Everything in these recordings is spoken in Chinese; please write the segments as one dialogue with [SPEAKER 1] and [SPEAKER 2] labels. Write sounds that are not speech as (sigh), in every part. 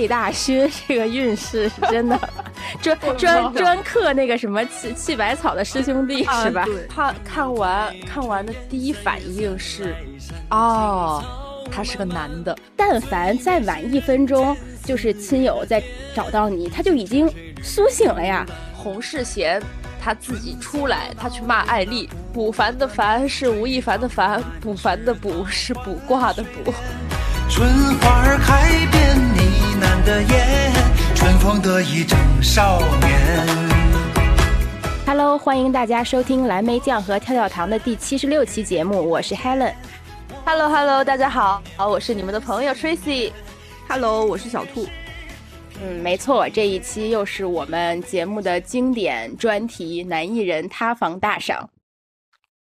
[SPEAKER 1] 魏大勋这个运势是真的，专专专克那个什么气气百草的师兄弟是吧？
[SPEAKER 2] 看看完看完的第一反应是，哦，他是个男的。
[SPEAKER 1] 但凡再晚一分钟，就是亲友再找到你，他就已经苏醒了呀。
[SPEAKER 2] 洪世贤他自己出来，他去骂艾丽。卜凡的凡是吴亦凡的凡，卜凡的卜是卜卦的卜。春花开遍呢喃的眼，春风得意正少年。Hello，欢迎大家收听蓝莓酱和跳跳糖的第七十六期节目，我是 Helen。Hello，Hello，大家好，好，我是你们的朋友 Tracy。
[SPEAKER 3] Hello，我是小兔。
[SPEAKER 1] 嗯，没错，这一期又是我们节目的经典专题——男艺人塌房大赏。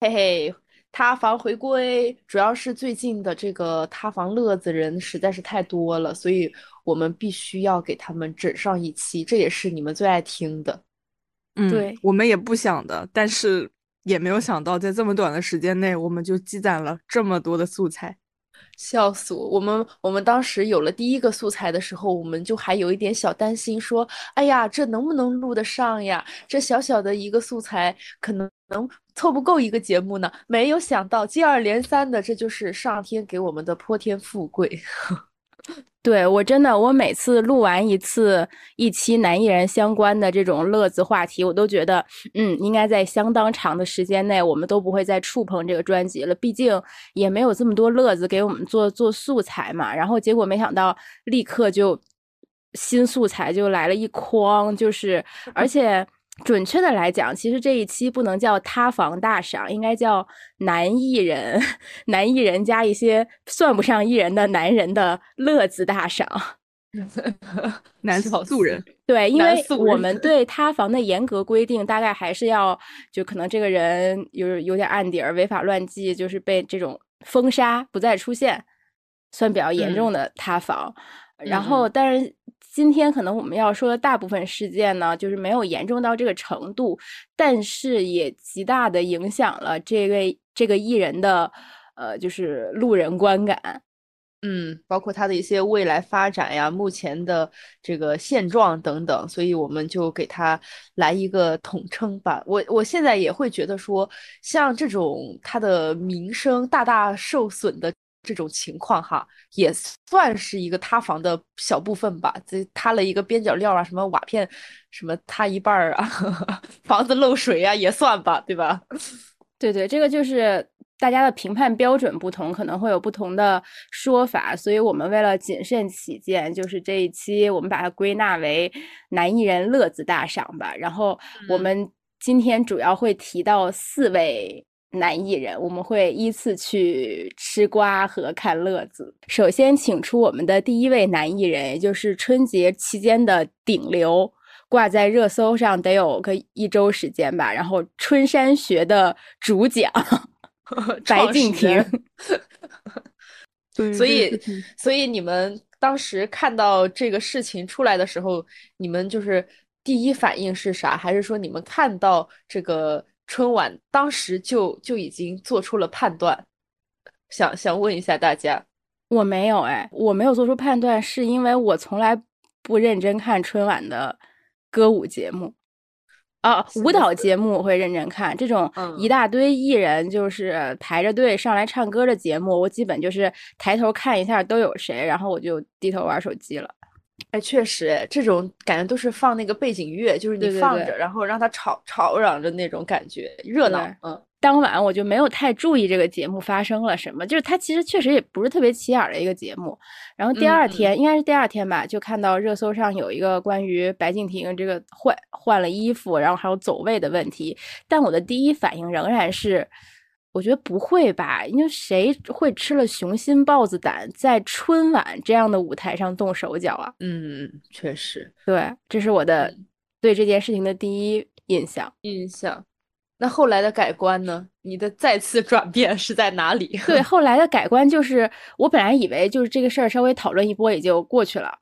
[SPEAKER 2] 嘿嘿。塌房回归，主要是最近的这个塌房乐子人实在是太多了，所以我们必须要给他们整上一期，这也是你们最爱听的。
[SPEAKER 3] 嗯，
[SPEAKER 1] 对，
[SPEAKER 3] 我们也不想的，但是也没有想到，在这么短的时间内，我们就积攒了这么多的素材，
[SPEAKER 2] 笑死我！我们我们当时有了第一个素材的时候，我们就还有一点小担心，说：“哎呀，这能不能录得上呀？这小小的一个素材，可能能。”凑不够一个节目呢，没有想到接二连三的，这就是上天给我们的泼天富贵。(laughs)
[SPEAKER 1] 对我真的，我每次录完一次一期男艺人相关的这种乐子话题，我都觉得，嗯，应该在相当长的时间内，我们都不会再触碰这个专辑了。毕竟也没有这么多乐子给我们做做素材嘛。然后结果没想到，立刻就新素材就来了一筐，就是 (laughs) 而且。准确的来讲，其实这一期不能叫塌房大赏，应该叫男艺人、男艺人加一些算不上艺人的男人的乐子大赏。(laughs)
[SPEAKER 3] 男素人 (laughs)
[SPEAKER 1] 对，因为我们 (laughs) 对塌房的严格规定，大概还是要就可能这个人有有点案底儿，违法乱纪，就是被这种封杀不再出现，算比较严重的塌房。然后，但是。今天可能我们要说的大部分事件呢，就是没有严重到这个程度，但是也极大的影响了这位这个艺人的，呃，就是路人观感，
[SPEAKER 2] 嗯，包括他的一些未来发展呀，目前的这个现状等等，所以我们就给他来一个统称吧。我我现在也会觉得说，像这种他的名声大大受损的。这种情况哈，也算是一个塌房的小部分吧。这塌了一个边角料啊，什么瓦片，什么塌一半儿啊，(laughs) 房子漏水啊，也算吧，对吧？
[SPEAKER 1] 对对，这个就是大家的评判标准不同，可能会有不同的说法。所以我们为了谨慎起见，就是这一期我们把它归纳为男艺人乐子大赏吧。然后我们今天主要会提到四位。男艺人，我们会依次去吃瓜和看乐子。首先，请出我们的第一位男艺人，也就是春节期间的顶流，挂在热搜上得有个一周时间吧。然后，春山学的主讲 (laughs) 白敬亭。(laughs)
[SPEAKER 3] 对，
[SPEAKER 2] 所以，所以你们当时看到这个事情出来的时候，你们就是第一反应是啥？还是说你们看到这个？春晚当时就就已经做出了判断，想想问一下大家，
[SPEAKER 1] 我没有哎，我没有做出判断，是因为我从来不认真看春晚的歌舞节目啊，舞蹈节目我会认真看，这种一。大堆艺人就是排着队上来唱歌的节目，我基本就是抬头看一下都有谁，然后我就低头玩手机了。
[SPEAKER 2] 哎，确实，这种感觉都是放那个背景乐，就是你放着，然后让它吵吵嚷着那种感觉，热闹。嗯，
[SPEAKER 1] 当晚我就没有太注意这个节目发生了什么，就是它其实确实也不是特别起眼的一个节目。然后第二天，应该是第二天吧，就看到热搜上有一个关于白敬亭这个换换了衣服，然后还有走位的问题。但我的第一反应仍然是。我觉得不会吧，因为谁会吃了雄心豹子胆，在春晚这样的舞台上动手脚啊？
[SPEAKER 2] 嗯，确实，
[SPEAKER 1] 对，这是我的对这件事情的第一印象。
[SPEAKER 2] 印象，那后来的改观呢？你的再次转变是在哪里？
[SPEAKER 1] 对，(laughs) 后来的改观就是，我本来以为就是这个事儿稍微讨论一波也就过去了。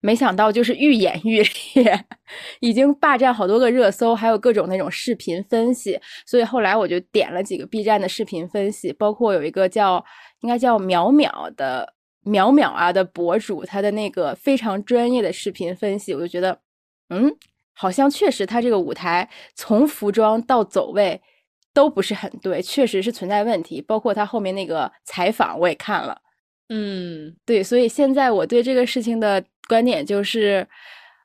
[SPEAKER 1] 没想到就是愈演愈烈，(laughs) 已经霸占好多个热搜，还有各种那种视频分析。所以后来我就点了几个 B 站的视频分析，包括有一个叫应该叫淼淼的淼淼啊的博主，他的那个非常专业的视频分析，我就觉得，嗯，好像确实他这个舞台从服装到走位都不是很对，确实是存在问题。包括他后面那个采访，我也看了，
[SPEAKER 2] 嗯，
[SPEAKER 1] 对，所以现在我对这个事情的观点就是，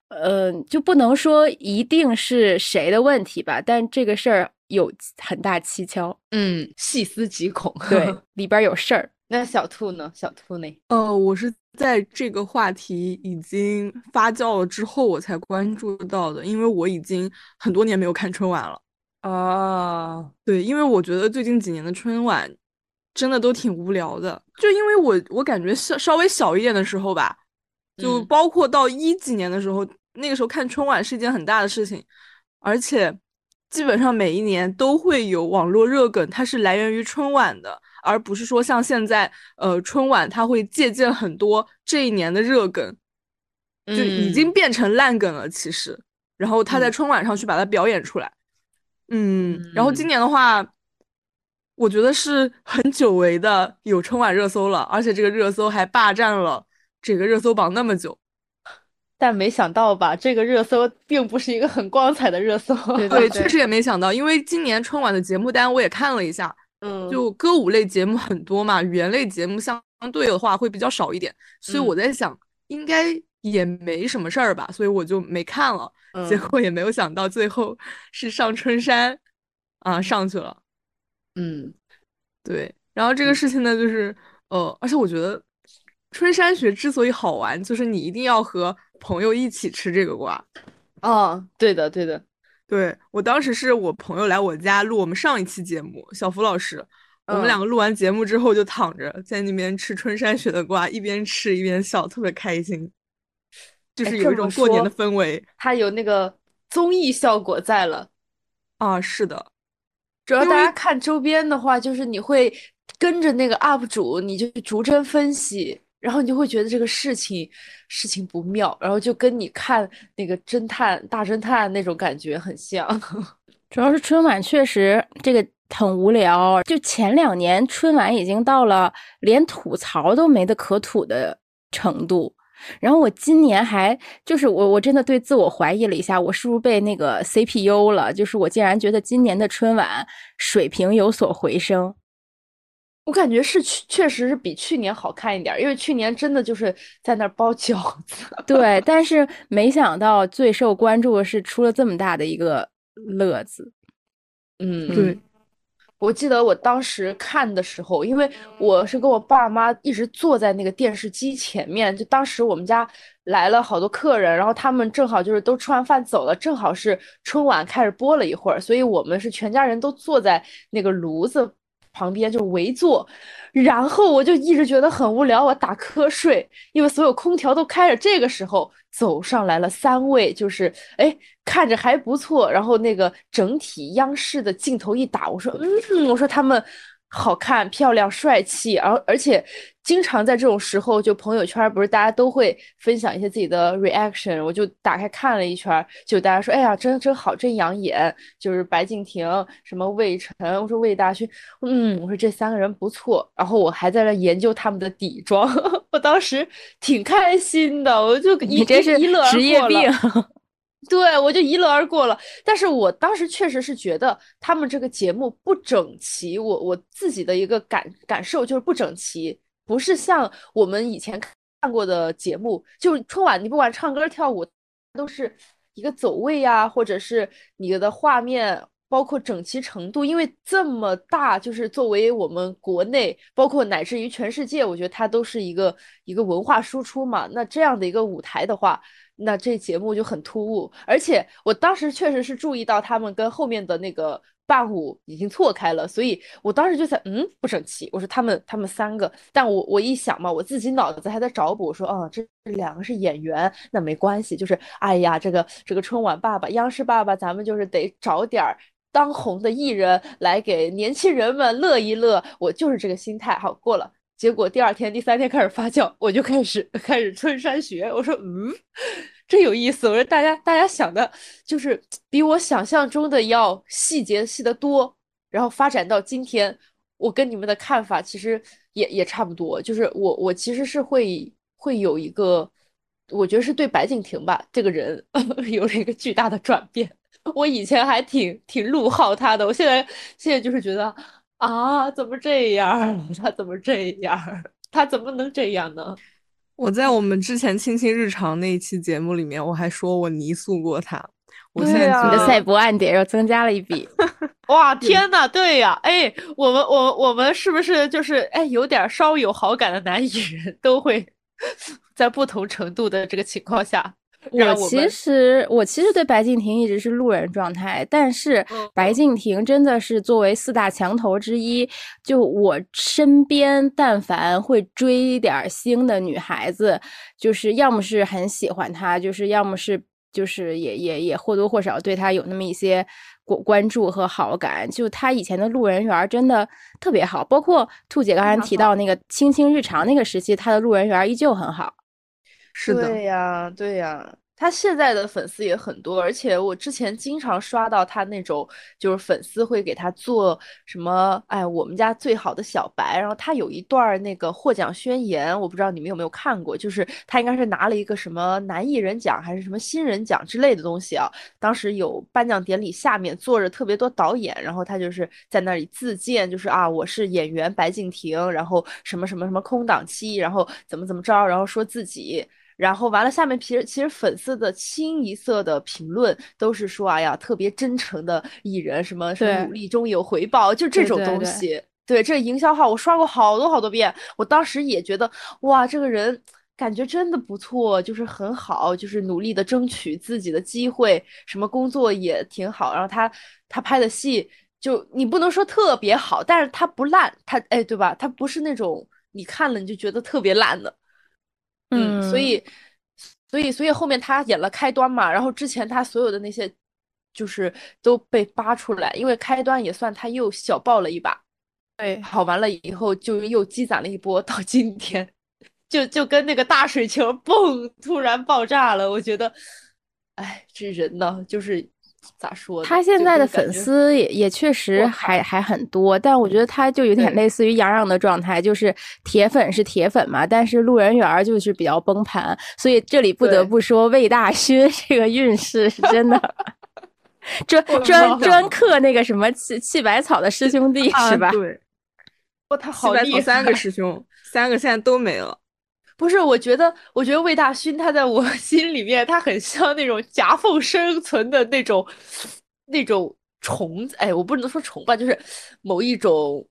[SPEAKER 1] 呃，就不能说一定是谁的问题吧，但这个事儿有很大蹊跷，
[SPEAKER 2] 嗯，细思极恐。
[SPEAKER 1] 对，(laughs) 里边儿有事儿。
[SPEAKER 2] 那小兔呢？小兔呢？
[SPEAKER 3] 呃，我是在这个话题已经发酵了之后，我才关注到的，因为我已经很多年没有看春晚了。
[SPEAKER 2] 啊，
[SPEAKER 3] 对，因为我觉得最近几年的春晚真的都挺无聊的，就因为我我感觉稍稍微小一点的时候吧，就
[SPEAKER 2] 嗯。
[SPEAKER 3] 包括到一几年的时候，那个时候看春晚是一件很大的事情，而且基本上每一年都会有网络热梗，它是来源于春晚的，而不是说像现在呃春晚它会借鉴很多这一年的热梗，就已经
[SPEAKER 2] 嗯。
[SPEAKER 3] 变成烂梗了，其实，然后他在
[SPEAKER 2] 嗯。
[SPEAKER 3] 春晚上去把它表演出来。嗯，然后今
[SPEAKER 2] 嗯。
[SPEAKER 3] 年的话，我觉得是很久违的有春晚热搜了，而且这个热搜还霸占了这个热搜榜那么久。
[SPEAKER 2] 但没想到吧，这个热搜并不是一个很光彩的热搜。
[SPEAKER 3] 对，(laughs)
[SPEAKER 1] 对对
[SPEAKER 3] 确实也没想到，因为今年春晚的节目单我也看了一下，
[SPEAKER 2] 嗯，
[SPEAKER 3] 就歌舞类节目很多嘛，语言类节目相对的话会比较少一点，所以我
[SPEAKER 2] 嗯
[SPEAKER 3] 在想，应该也没什么事儿吧，所以我就没看了。结
[SPEAKER 2] 嗯
[SPEAKER 3] 果也没有想到最后是上春山啊上去了。
[SPEAKER 2] 嗯
[SPEAKER 3] 对，然后这个
[SPEAKER 2] 嗯
[SPEAKER 3] 事情呢，就是呃，而且我觉得春山雪之所以好玩，就是你一定要和朋友一起吃这个瓜。
[SPEAKER 2] 哦，对的对的，
[SPEAKER 3] 对，我当时是我朋友来我家录我们上一期节目，小福老师，我们
[SPEAKER 2] 嗯
[SPEAKER 3] 两个录完节目之后就躺着在那边吃春山雪的瓜，一边吃一边笑，特别开心，就是有一种过年的氛围
[SPEAKER 2] 它有那个综艺效果在了。
[SPEAKER 3] 啊。是的，
[SPEAKER 2] 主要大家看周边的话，就是你会跟着那个 UP 主，你就逐帧分析，然后你就会觉得这个事情事情不妙，然后就跟你看那个侦探大侦探那种感觉很像。(laughs)
[SPEAKER 1] 主要是春晚确实这个很无聊，就前两年春晚已经到了连吐槽都没得可吐的程度。然后我今年还就是我我真的对自我怀疑了一下，我是不是被那个 CPU 了？就是我竟然觉得今年的春晚水平有所回升。
[SPEAKER 2] 我感觉是去确实是比去年好看一点儿，因为去年真的就是在那儿包饺子。(laughs)
[SPEAKER 1] 对，但是没想到最受关注的是出了这么大的一个乐子。
[SPEAKER 2] 嗯，
[SPEAKER 3] 对，
[SPEAKER 2] 我记得我当时看的时候，因为我是跟我爸妈一直坐在那个电视机前面，就当时我们家来了好多客人，然后他们正好就是都吃完饭走了，正好是春晚开始播了一会儿，所以我们是全家人都坐在那个炉子旁边就围坐，然后我就一直觉得很无聊，我打瞌睡，因为所有空调都开着。这个时候走上来了三位，就是哎看着还不错，然后那个整体央视的镜头一打，我说嗯，我说他们好看、漂亮、帅气，而而且经常在这种时候，就朋友圈儿不是大家都会分享一些自己的 reaction，我就打开看了一圈儿，就大家说哎呀真真好，真养眼，就是白敬亭、什么魏晨，我说魏大勋，嗯，我说这三个人不错，然后我还在那研究他们的底妆，(laughs) 我当时挺开心的，我就一
[SPEAKER 1] 你这是职业病。(laughs)
[SPEAKER 2] 对，我就一乐而过了。但是我当时确实是觉得他们这个节目不整齐，我我自己的一个感感受就是不整齐，不是像我们以前看过的节目，就春晚，你不管唱歌跳舞，都是一个走位呀、或者是你的画面。包括整齐程度，因为这么大，就是作为我们国内，包括乃至于全世界，我觉得它都是一个一个文化输出嘛。那这样的一个舞台的话，那这节目就很突兀，而且我当时确实是注意到他们跟后面的那个伴舞已经错开了，所以我当时就在嗯不整齐，我说他们他们三个，但我我一想嘛，我自己脑子还在找补，我说哦这两个是演员，那没关系，就是哎呀这个这个春晚爸爸央视爸爸，咱们就是得找点儿。当红的艺人来给年轻人们乐一乐，我就是这个心态。好，过了。结果第二天、第三天开始发酵，我就开始开始春山学。我说，嗯，真有意思。我说大家大家想的，就是比我想象中的要细节细得多。然后发展到今天，我跟你们的看法其实也也差不多，就是我我其实是会会有一个，我觉得是对白敬亭吧这个人 (laughs) 有了一个巨大的转变。我以前还挺挺怒号他的，我现在现在就是觉得啊，怎么这样？(laughs) 他怎么这样？他怎么能这样呢？
[SPEAKER 3] 我在我们之前《亲亲日常》那一期节目里面，我还说我泥塑过他。我现在
[SPEAKER 1] 你的赛博暗点又增加了一笔。(laughs)
[SPEAKER 2] 哇，天呐，对呀，哎，我们我我们是不是就是哎有点稍有好感的男艺人，都会 (laughs) 在不同程度的这个情况下。
[SPEAKER 1] 我其实我其实对白敬亭一直是路人状态，但是白敬亭真的是作为四大墙头之一，就我身边但凡会追点星的女孩子，就是要么是很喜欢他，就是要么是就是也也也或多或少对他有那么一些关关注和好感。就他以前的路人缘真的特别好，包括兔姐刚才提到那个《青青日常》那个时期，他的路人缘依旧很好。
[SPEAKER 3] 是的，
[SPEAKER 2] 对呀，对呀。他现在的粉丝也很多，而且我之前经常刷到他那种，就是粉丝会给他做什么，哎，我们家最好的小白。然后他有一段那个获奖宣言，我不知道你们有没有看过，就是他应该是拿了一个什么男艺人奖还是什么新人奖之类的东西啊。当时有颁奖典礼下面坐着特别多导演，然后他就是在那里自荐，就是啊，我是演员白敬亭，然后什么什么什么空档期，然后怎么怎么着，然后说自己。然后完了，下面其实其实粉丝的清一色的评论都是说，哎呀，特别真诚的艺人，什么什么努力终有回报，就这种东西。对，这营销号我刷过好多好多遍，我当时也觉得，哇，这个人感觉真的不错，就是很好，就是努力的争取自己的机会，什么工作也挺好。然后他他拍的戏，就你不能说特别好，但是他不烂，他哎，对吧？他不是那种你看了你就觉得特别烂的。嗯，所以，所以，所以后面他演了开端嘛，然后之前他所有的那些，就是都被扒出来，因为开端也算他又小爆了一把，
[SPEAKER 1] 对，
[SPEAKER 2] 好完了以后就又积攒了一波，到今天，就就跟那个大水球 (laughs) 蹦突然爆炸了，我觉得，哎，这人呢，就是。咋说？
[SPEAKER 1] 他现在的粉丝也也确实还还很多，但我觉得他就有点类似于杨洋的状态，就是铁粉是铁粉嘛，但是路人缘就是比较崩盘。所以这里不得不说，魏大勋 (laughs) 这个运势是真的，(laughs) 专专专克那个什么气气百草的师兄弟是吧？
[SPEAKER 3] 对，
[SPEAKER 2] 哇，他好厉害！
[SPEAKER 3] 三个师兄，三个现在都没了。
[SPEAKER 2] 不是，我觉得，我觉得魏大勋他在我 (laughs) 心里面，他很像那种夹缝生存的那种那种虫子。哎，我不能说虫吧，就是某一种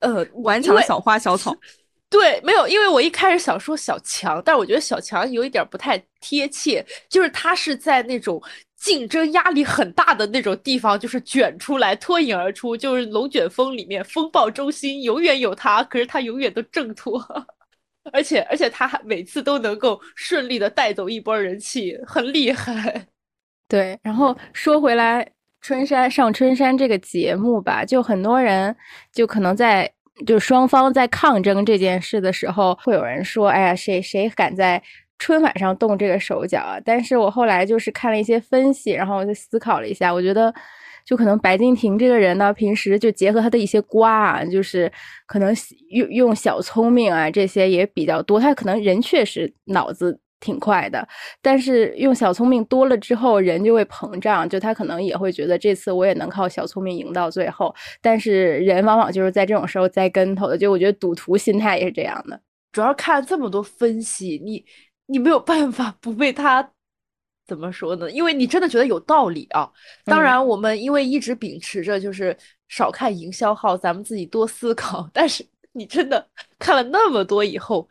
[SPEAKER 2] 呃
[SPEAKER 3] 顽强的小花小草。(laughs)
[SPEAKER 2] 对，没有，因为我一开始想说小强，但我觉得小强有一点不太贴切，就是他是在那种竞争压力很大的那种地方，就是卷出来脱颖而出，就是龙卷风里面风暴中心永远有他，可是他永远都挣脱。而且而且他还每次都能够顺利的带走一波人气，很厉害。(laughs)
[SPEAKER 1] 对，然后说回来，春山上春山这个节目吧，就很多人就可能在就双方在抗争这件事的时候，会有人说：“哎呀，谁谁敢在春晚上动这个手脚啊？”但是我后来就是看了一些分析，然后我就思考了一下，我觉得。就可能白敬亭这个人呢，平时就结合他的一些瓜啊，就是可能用用小聪明啊这些也比较多。他可能人确实脑子挺快的，但是用小聪明多了之后，人就会膨胀。就他可能也会觉得这次我也能靠小聪明赢到最后。但是人往往就是在这种时候栽跟头的。就我觉得赌徒心态也是这样的。
[SPEAKER 2] 主要看这么多分析，你你没有办法不被他。怎么说呢？因为你真的觉得有道理啊。当然，我们因为一直秉持着就是少看营销号，咱们自己多思考。但是你真的看了那么多以后，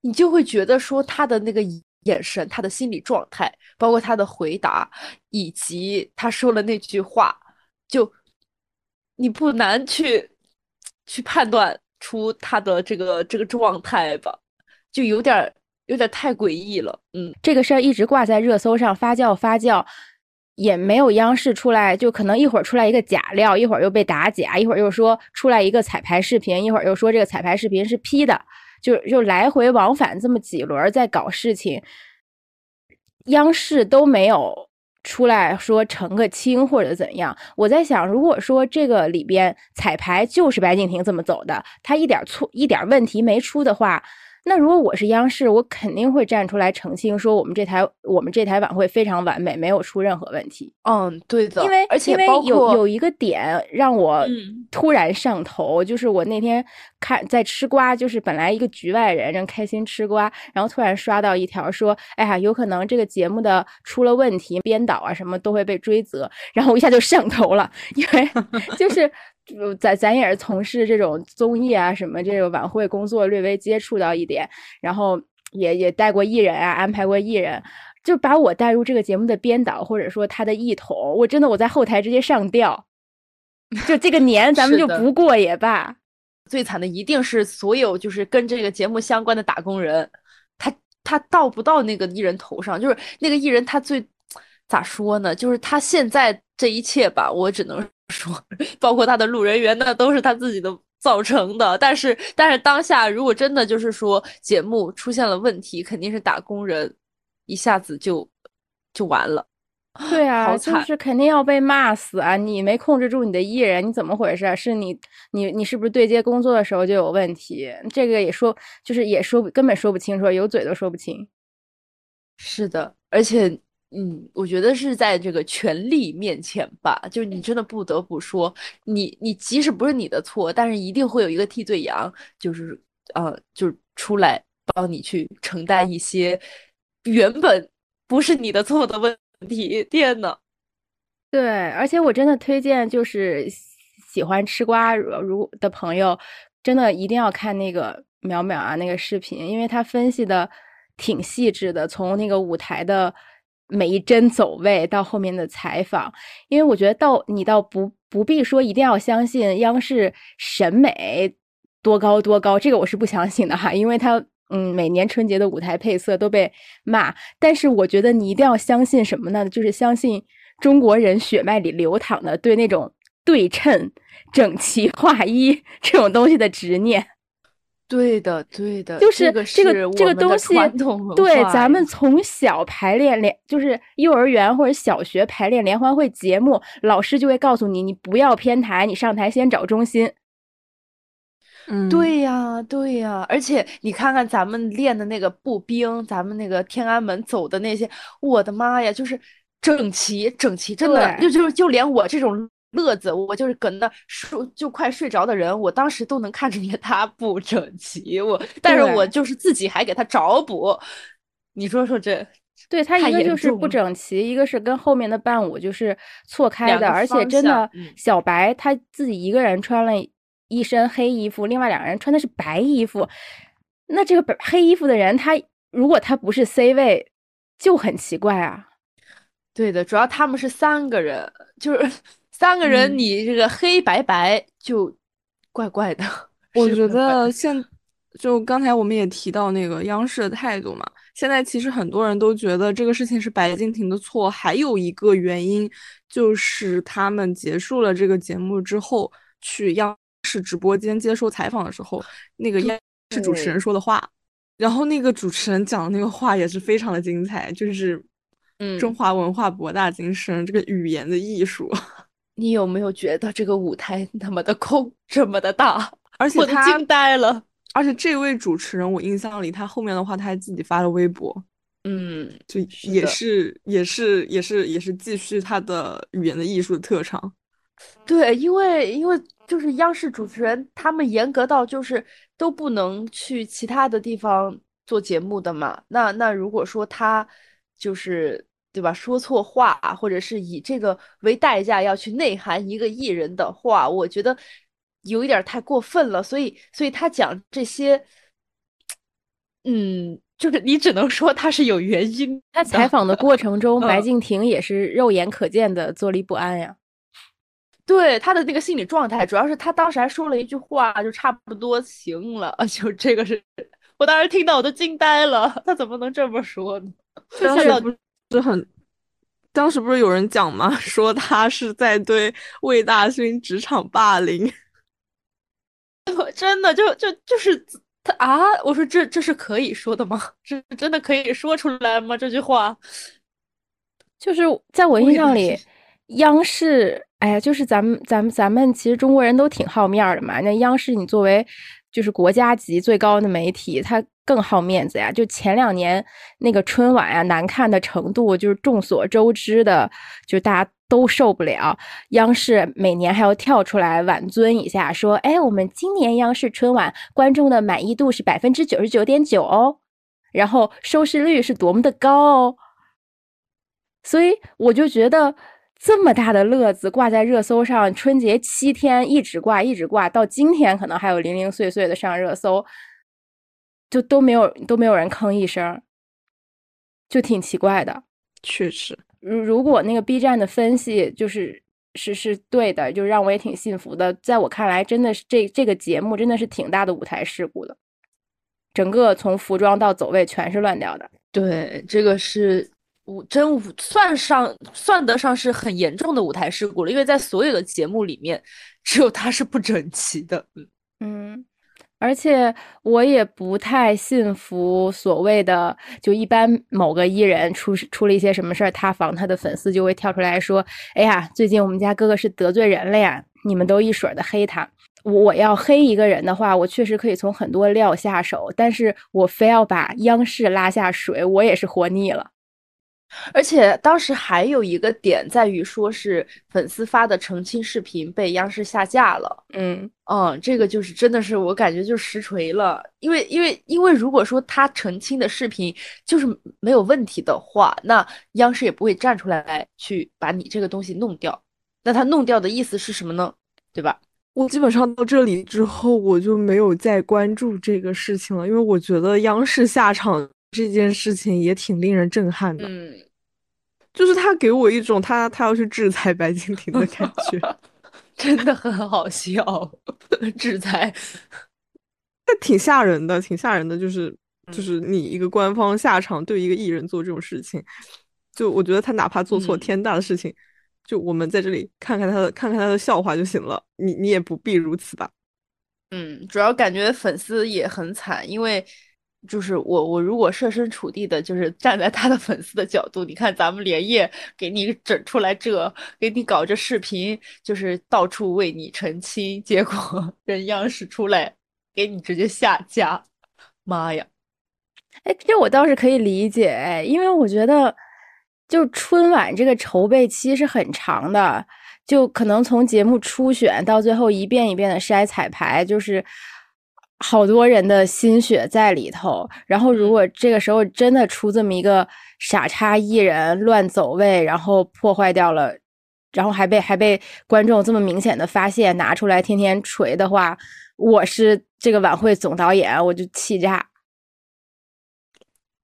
[SPEAKER 2] 你就会觉得说他的那个眼神、他的心理状态，包括他的回答，以及他说了那句话，就你不难去去判断出他的这个这个状态吧，就有点。有点太诡异了，嗯，
[SPEAKER 1] 这个事儿一直挂在热搜上发酵发酵，也没有央视出来，就可能一会儿出来一个假料，一会儿又被打假，一会儿又说出来一个彩排视频，一会儿又说这个彩排视频是 P 的，就就来回往返这么几轮在搞事情，央视都没有出来说澄个清或者怎样。我在想，如果说这个里边彩排就是白敬亭这么走的，他一点错一点问题没出的话。那如果我是央视，我肯定会站出来澄清，说我们这台我们这台晚会非常完美，没有出任何问题。
[SPEAKER 2] 嗯，对的，
[SPEAKER 1] 因为
[SPEAKER 2] 而且
[SPEAKER 1] 因为
[SPEAKER 2] 包括
[SPEAKER 1] 有有一个点让我
[SPEAKER 2] 嗯
[SPEAKER 1] 突然上头，就是我那天看在吃瓜，就是本来一个局外人正开心吃瓜，然后突然刷到一条说，哎呀，有可能这个节目的出了问题，编导啊什么都会被追责，然后我一下就上头了，因为 (laughs) 就是。就咱咱也是从事这种综艺啊什么这个晚会工作，略微接触到一点，然后也也带过艺人啊，安排过艺人，就把我带入这个节目的编导或者说他的艺统，我真的我在后台直接上吊，就这个年 (laughs) 咱们就不过也罢。
[SPEAKER 2] 最惨的一定是所有就是跟这个节目相关的打工人，他他到不到那个艺人头上，就是那个艺人他最咋说呢？就是他现在这一切吧，我只能说，(laughs) 包括他的路人缘，那都是他自己的造成的。但是但是当下如果真的就是说节目出现了问题，肯定是打工人一下子就就完了。
[SPEAKER 1] 对啊，就是肯定要被骂死啊！你没控制住你的艺人，你怎么回事儿？是你你你是不是对接工作的时候就有问题？这个也说就是也说不根本说不清楚，有嘴都说不清。
[SPEAKER 2] 是的，而且，嗯，我觉得是在这个权力面前吧，就是你真的不得不说，你你即使不是你的错，但是一定会有一个替罪羊，就是呃，就是出来帮你去承担一些原本不是你的错的问题。天呐，
[SPEAKER 1] 对，而且我真的推荐，就是喜欢吃瓜如的朋友，真的一定要看那个淼淼啊那个视频，因为他分析的挺细致的，从那个舞台的每一帧走位到后面的采访，因为我觉得到你倒不不必说一定要相信央视审美多高多高，这个我是不相信的哈，因为他。嗯，每年春节的舞台配色都被骂，但是我觉得你一定要相信什么呢？就是相信中国人血脉里流淌的对那种对称、整齐划一 (laughs) 这种东西的执念。
[SPEAKER 2] 对的，对的，
[SPEAKER 1] 就是
[SPEAKER 2] 这个
[SPEAKER 1] 这个这个东西对，咱们从小排练联就是幼儿园或者小学排练联欢会节目，老师就会告诉你，你不要偏台，你上台先找中心。
[SPEAKER 3] 嗯，
[SPEAKER 2] 对呀，对呀，而且你看看咱们练的那个步兵，咱们那个天安门走的那些，我的妈呀，就是整齐整齐，真的就就就连我这种乐子，我就是搁那睡就快睡着的人，我当时都能看出来 (laughs) 他不整齐，我但是我就是自己还给他找补，你说说这
[SPEAKER 1] 对，
[SPEAKER 2] 他
[SPEAKER 1] 一个就是不整齐，一个是跟后面的伴舞就是错开的，而且真的
[SPEAKER 2] 嗯。
[SPEAKER 1] 小白他自己一个人穿了一身黑衣服，另外两个人穿的是白衣服，那这个白黑衣服的人他如果他不是 C 位，就很奇怪啊。
[SPEAKER 2] 对的，主要他们是三个人，就是三个人，
[SPEAKER 3] 嗯。
[SPEAKER 2] 你这个黑白白就怪怪的，
[SPEAKER 3] 我觉得现就刚才我们也提到那个央视的态度嘛，现在其实很多人都觉得这个事情是白敬亭的错，还有一个原因就是他们结束了这个节目之后，去央视直播间接受采访的时候，那个央视主持人说的话，然后那个主持人讲的那个话也是非常的精彩，就是中
[SPEAKER 2] 嗯
[SPEAKER 3] 华文化博大精深，这个语言的艺术，
[SPEAKER 2] 你有没有觉得这个舞台那么的空，这么的大？
[SPEAKER 3] 而 (laughs) 且他
[SPEAKER 2] 惊呆了。
[SPEAKER 3] 而且这位主持人，我印象里他后面的话他还自己发了微博。
[SPEAKER 2] 嗯，
[SPEAKER 3] 就也
[SPEAKER 2] 的
[SPEAKER 3] 是也是也是也是继续他的语言的艺术的特长。
[SPEAKER 2] 对，因为因为就是央视主持人，他们严格到就是都不能去其他的地方做节目的嘛。那那如果说他就是对吧，说错话，或者是以这个为代价要去内涵一个艺人的话，我觉得有一点太过分了。所以所以他讲这些，嗯，就是你只能说他是有原因的。
[SPEAKER 1] 他采访的过程中，白
[SPEAKER 2] 嗯
[SPEAKER 1] 敬亭也是肉眼可见的坐立不安呀。
[SPEAKER 2] 对他的那个心理状态，主要是他当时还说了一句话，就差不多行了，(laughs) 就这个是我当时听到我都惊呆了，他怎么能这么说呢？看到
[SPEAKER 3] 当时不是很，当时不是有人讲吗？(laughs) 说他是在对魏大勋职场霸凌。(laughs)
[SPEAKER 2] 真的就就就是他啊！我说这这是可以说的吗？(laughs) 这真的可以说出来吗？这句话
[SPEAKER 1] 就是在我印象里，央视，哎呀，就是咱们咱们咱们其实中国人都挺好面儿的嘛。那央视你作为就是国家级最高的媒体，它更好面子呀。就前两年那个春晚呀，难看的程度就是众所周知的，就大家都受不了。央视每年还要跳出来挽尊一下，说：“哎，我们今年央视春晚观众的满意度是百分之九十九点九哦，然后收视率是多么的高哦。”所以我就觉得这么大的乐子挂在热搜上，春节七天一直挂一直挂，到今天可能还有零零碎碎的上热搜，就都没有都没有人吭一声，就挺奇怪的。
[SPEAKER 3] 确实，
[SPEAKER 1] 如如果那个 B 站的分析就是是是对的，就让我也挺信服的。在我看来，真的是这这个节目真的是挺大的舞台事故的，整个从服装到走位全是乱掉的。
[SPEAKER 2] 对，这个是。舞真舞算上算得上是很严重的舞台事故了，因为在所有的节目里面，只有他是不整齐的。
[SPEAKER 1] 嗯嗯，而且我也不太信服所谓的，就一般某个艺人出出了一些什么事儿，塌房，他的粉丝就会跳出来说：“哎呀，最近我们家哥哥是得罪人了呀，你们都一水儿的黑他。”我要黑一个人的话，我确实可以从很多料下手，但是我非要把央视拉下水，我也是活腻了。
[SPEAKER 2] 而且当时还有一个点在于，说是粉丝发的澄清视频被央视下架了。
[SPEAKER 1] 嗯
[SPEAKER 2] 嗯，这个就是真的是我感觉就实锤了，因为因为因为如果说他澄清的视频就是没有问题的话，那央视也不会站出来去把你这个东西弄掉。那他弄掉的意思是什么呢？对吧？
[SPEAKER 3] 我基本上到这里之后，我就没有再关注这个事情了，因为我觉得央视下场。这件事情也挺令人震撼的，
[SPEAKER 2] 嗯，
[SPEAKER 3] 就是他给我一种他他要去制裁白敬亭的感觉，(laughs)
[SPEAKER 2] 真的很好笑，制裁，
[SPEAKER 3] 但挺吓人的，挺吓人的，就是就是你一个官方下场对一个艺人做这种事情，就我觉得他哪怕做错天大的事情，就我们在这里看看他的看看他的笑话就行了，你你也不必如此吧，
[SPEAKER 2] 嗯，主要感觉粉丝也很惨，因为。就是我，我如果设身处地的，就是站在他的粉丝的角度，你看咱们连夜给你整出来这，给你搞这视频，就是到处为你澄清，结果 (laughs) 人央视出来给你直接下架，妈呀！
[SPEAKER 1] 哎，这我倒是可以理解，哎，因为我觉得，就春晚这个筹备期是很长的，就可能从节目初选到最后一遍一遍的筛彩排，就是。好多人的心血在里头，然后如果这个时候真的出这么一个傻叉艺人乱走位，然后破坏掉了，然后还被还被观众这么明显的发现，拿出来天天锤的话，我是这个晚会总导演，我就气炸。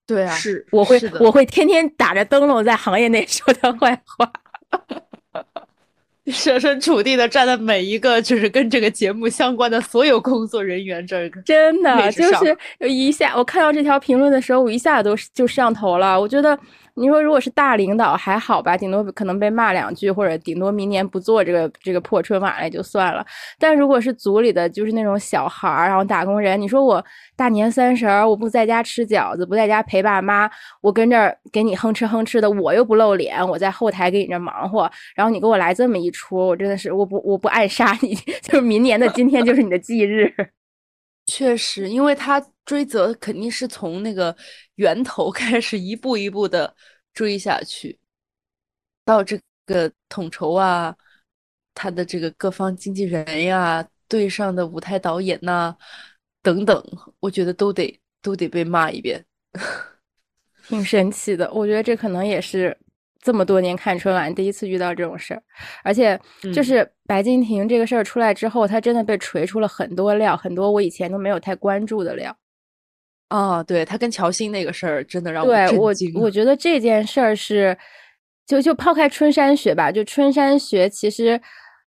[SPEAKER 2] 对啊，
[SPEAKER 3] 是
[SPEAKER 1] 我会我 (laughs) 会天天打着灯笼在行业内说他坏话。
[SPEAKER 2] 设身处地的站在每一个就是跟这个节目相关的所有工作人员这个
[SPEAKER 1] 真的就是一下我看到这条评论的时候，我一下都就上头了。我觉得。你说如果是大领导还好吧，顶多可能被骂两句，或者顶多明年不做这个这个破春晚了也就算了。但如果是组里的就是那种小孩儿，然后打工人，你说我大年三十儿我不在家吃饺子，不在家陪爸妈，我跟这儿给你哼哧哼哧的，我又不露脸，我在后台给你这忙活，然后你给我来这么一出，我真的是我不我不暗杀你，(laughs) 就是明年的今天就是你的忌日。
[SPEAKER 2] 确实，因为他追责肯定是从那个源头 (laughs) 开始，一步一步的追下去，到这个统筹啊，他的这个各方经纪人呀，对上的舞台导演呐，等等，我觉得都得都得被骂一遍，(laughs)
[SPEAKER 1] 挺神奇的。我觉得这可能也是。这么多年看春晚，第一次遇到这种事儿，而且就是白敬亭这个事儿出来之后，他真的被锤出了很多料，很多我以前都没有太关注的料。
[SPEAKER 2] 哦，对他跟乔欣那个事儿，真的让我
[SPEAKER 1] 对我我觉得这件事儿是，就就抛开春山学吧，就春山学其实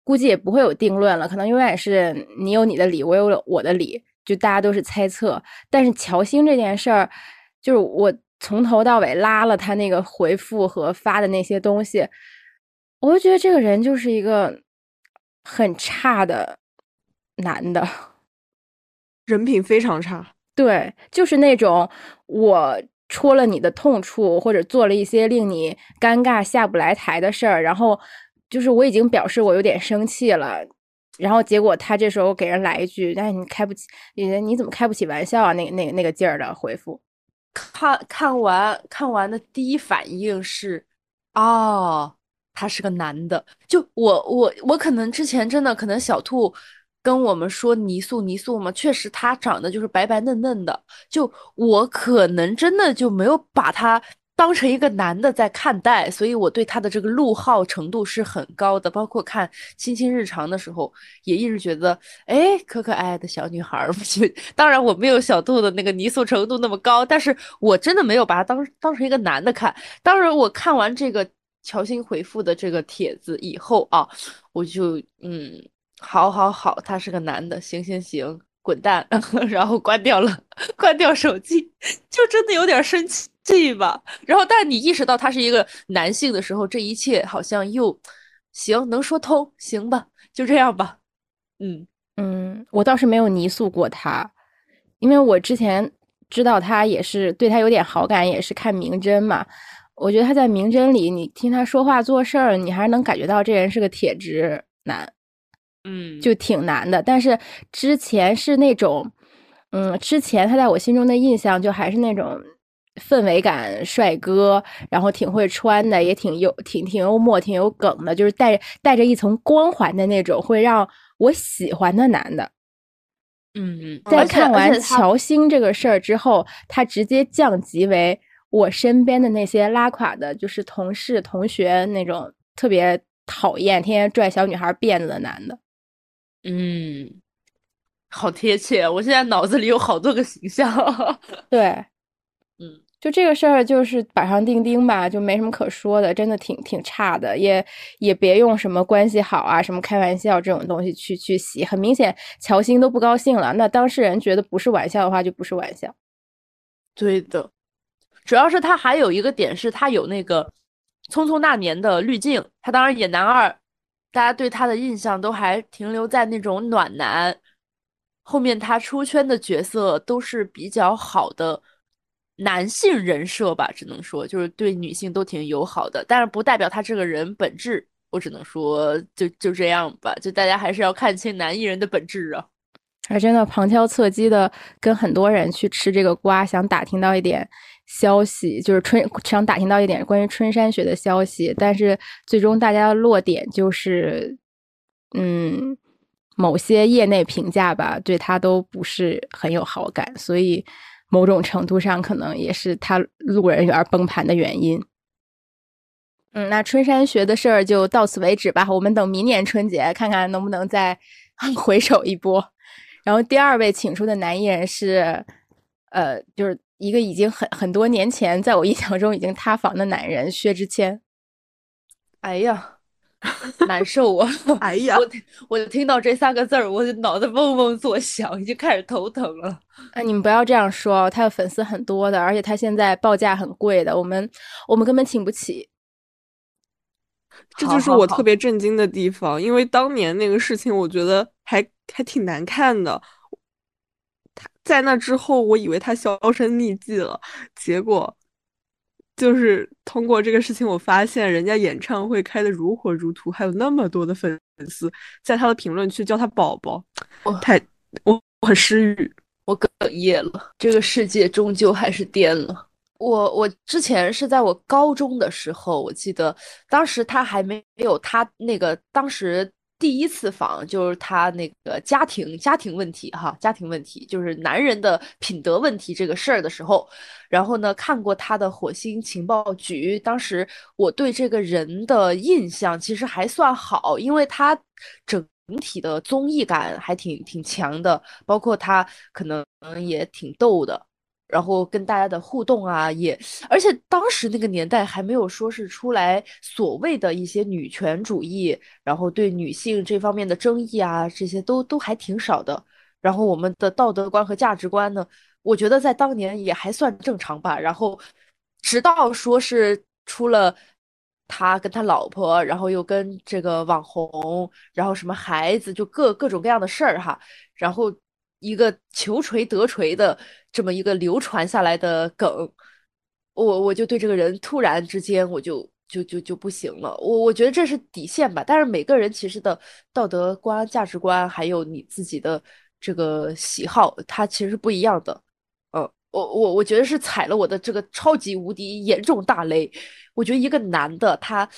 [SPEAKER 1] 估计也不会有定论了，可能永远是你有你的理，我有我的理，就大家都是猜测。但是乔欣这件事儿，就是我。从头到尾拉了他那个回复和发的那些东西，我就觉得这个人就是一个很差的男的，
[SPEAKER 3] 人品非常差。
[SPEAKER 1] 对，就是那种我戳了你的痛处，或者做了一些令你尴尬下不来台的事儿，然后就是我已经表示我有点生气了，然后结果他这时候给人来一句：“哎，你开不起，你你怎么开不起玩笑啊？”那个那个那个劲儿的回复。
[SPEAKER 2] 看看完看完的第一反应是，哦，他是个男的。就我我我可能之前真的可能小兔。跟我们说泥塑泥塑嘛，确实他长得就是白白嫩嫩的。就我可能真的就没有把他当成一个男的在看待，所以我对他的这个怒号程度是很高的。包括看《亲亲日常》的时候，也一直觉得，哎，可可爱爱的小女孩儿。(laughs) 当然我没有小兔的那个泥塑程度那么高，但是我真的没有把他当当成一个男的看。当然我看完这个乔欣回复的这个帖子以后啊，我就嗯。好，好，好，他是个男的，行，行，行，滚蛋，(laughs) 然后关掉了，(laughs) 关掉手机，就真的有点生气吧。(laughs) 然后，但你意识到他是一个男性的时候，这一切好像又行，能说通，行吧，就这样吧。嗯
[SPEAKER 1] 嗯，我倒是没有泥塑过他，因为我之前知道他也是对他有点好感，也是看明侦嘛。我觉得他在明侦里，你听他说话做事儿，你还是能感觉到这人是个铁直男。
[SPEAKER 2] 嗯，
[SPEAKER 1] 就挺难的，但是之前是那种，嗯，之前他在我心中的印象就还是那种氛围感帅哥，然后挺会穿的，也挺有挺挺幽默，挺有梗的，就是带带着一层光环的那种，会让我喜欢的男的。
[SPEAKER 2] 嗯，
[SPEAKER 1] 在看完乔欣这个事儿之后，他直接降级为我身边的那些拉垮的，就是同事、同学那种特别讨厌、天天拽小女孩辫子的男的。
[SPEAKER 2] 嗯，好贴切，我现在脑子里有好多个形象。(laughs)
[SPEAKER 1] 对，
[SPEAKER 2] 嗯，
[SPEAKER 1] 就这个事儿就是板上钉钉吧，就没什么可说的，真的挺挺差的，也也别用什么关系好啊，什么开玩笑这种东西去去洗，很明显乔欣都不高兴了。那当事人觉得不是玩笑的话，就不是玩笑。
[SPEAKER 2] 对的，主要是他还有一个点是，他有那个《匆匆那年》的滤镜，他当然演男二。大家对他的印象都还停留在那种暖男，后面他出圈的角色都是比较好的男性人设吧，只能说就是对女性都挺友好的，但是不代表他这个人本质，我只能说就就这样吧，就大家还是要看清男艺人的本质啊。
[SPEAKER 1] 还真的旁敲侧击的跟很多人去吃这个瓜，想打听到一点。消息就是春想打听到一点关于春山学的消息，但是最终大家的落点就是，嗯，某些业内评价吧，对他都不是很有好感，所以某种程度上可能也是他路人缘崩盘的原因。嗯，那春山学的事儿就到此为止吧，我们等明年春节看看能不能再 (laughs) 回首一波。然后第二位请出的男艺人是，呃，就是。一个已经很很多年前，在我印象中已经塌房的男人薛之谦。
[SPEAKER 2] 哎呀，(laughs) 难受啊！
[SPEAKER 3] 哎 (laughs) 呀，
[SPEAKER 2] 我我听到这三个字儿，我就脑子嗡嗡作响，已经开始头疼了。
[SPEAKER 1] 哎，你们不要这样说，他的粉丝很多的，而且他现在报价很贵的，我们我们根本请不起。
[SPEAKER 3] 这就是我特别震惊的地方，因为当年那个事情，我觉得还还挺难看的。他在那之后，我以为他销声匿迹了，结果就是通过这个事情，我发现人家演唱会开的如火如荼，还有那么多的粉丝在他的评论区叫他宝宝，我太我我很失语，
[SPEAKER 2] 我哽咽了。这个世界终究还是颠了。我我之前是在我高中的时候，我记得当时他还没有他那个当时。第一次访就是他那个家庭家庭问题哈，家庭问题就是男人的品德问题这个事儿的时候，然后呢看过他的《火星情报局》，当时我对这个人的印象其实还算好，因为他整体的综艺感还挺挺强的，包括他可能也挺逗的。然后跟大家的互动啊，也而且当时那个年代还没有说是出来所谓的一些女权主义，然后对女性这方面的争议啊，这些都都还挺少的。然后我们的道德观和价值观呢，我觉得在当年也还算正常吧。然后直到说是出了他跟他老婆，然后又跟这个网红，然后什么孩子，就各各种各样的事儿哈，然后。一个求锤得锤的这么一个流传下来的梗，我我就对这个人突然之间我就就就就不行了。我我觉得这是底线吧。但是每个人其实的道德观、价值观，还有你自己的这个喜好，它其实是不一样的。嗯，我我我觉得是踩了我的这个超级无敌严重大雷。我觉得一个男的他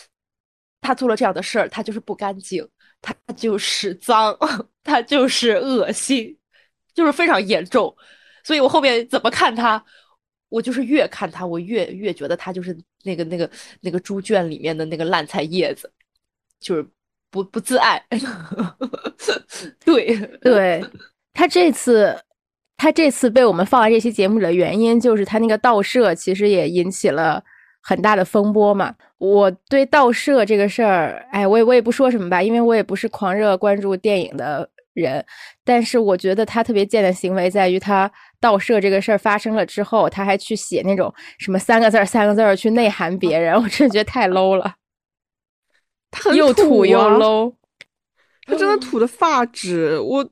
[SPEAKER 2] 他做了这样的事儿，他就是不干净，他就是脏，(laughs) 他就是恶心，就是非常严重。所以我后面怎么看他，我就是越看他，我越越觉得他就是那个那个那个猪圈里面的那个烂菜叶子，就是不不自爱。(laughs) 对
[SPEAKER 1] 对，他这次他这次被我们放在这期节目里的原因，就是他那个盗摄其实也引起了很大的风波嘛。我对盗摄这个事儿，哎，我也我也不说什么吧，因为我也不是狂热关注电影的人，但是我觉得他特别贱的行为在于他。盗摄这个事儿发生了之后，他还去写那种什么三个字儿、三个字儿去内涵别人，我真的觉得太 low 了。(laughs)
[SPEAKER 3] 他
[SPEAKER 1] 又土又 low，(laughs)
[SPEAKER 3] 他真的土的发指我。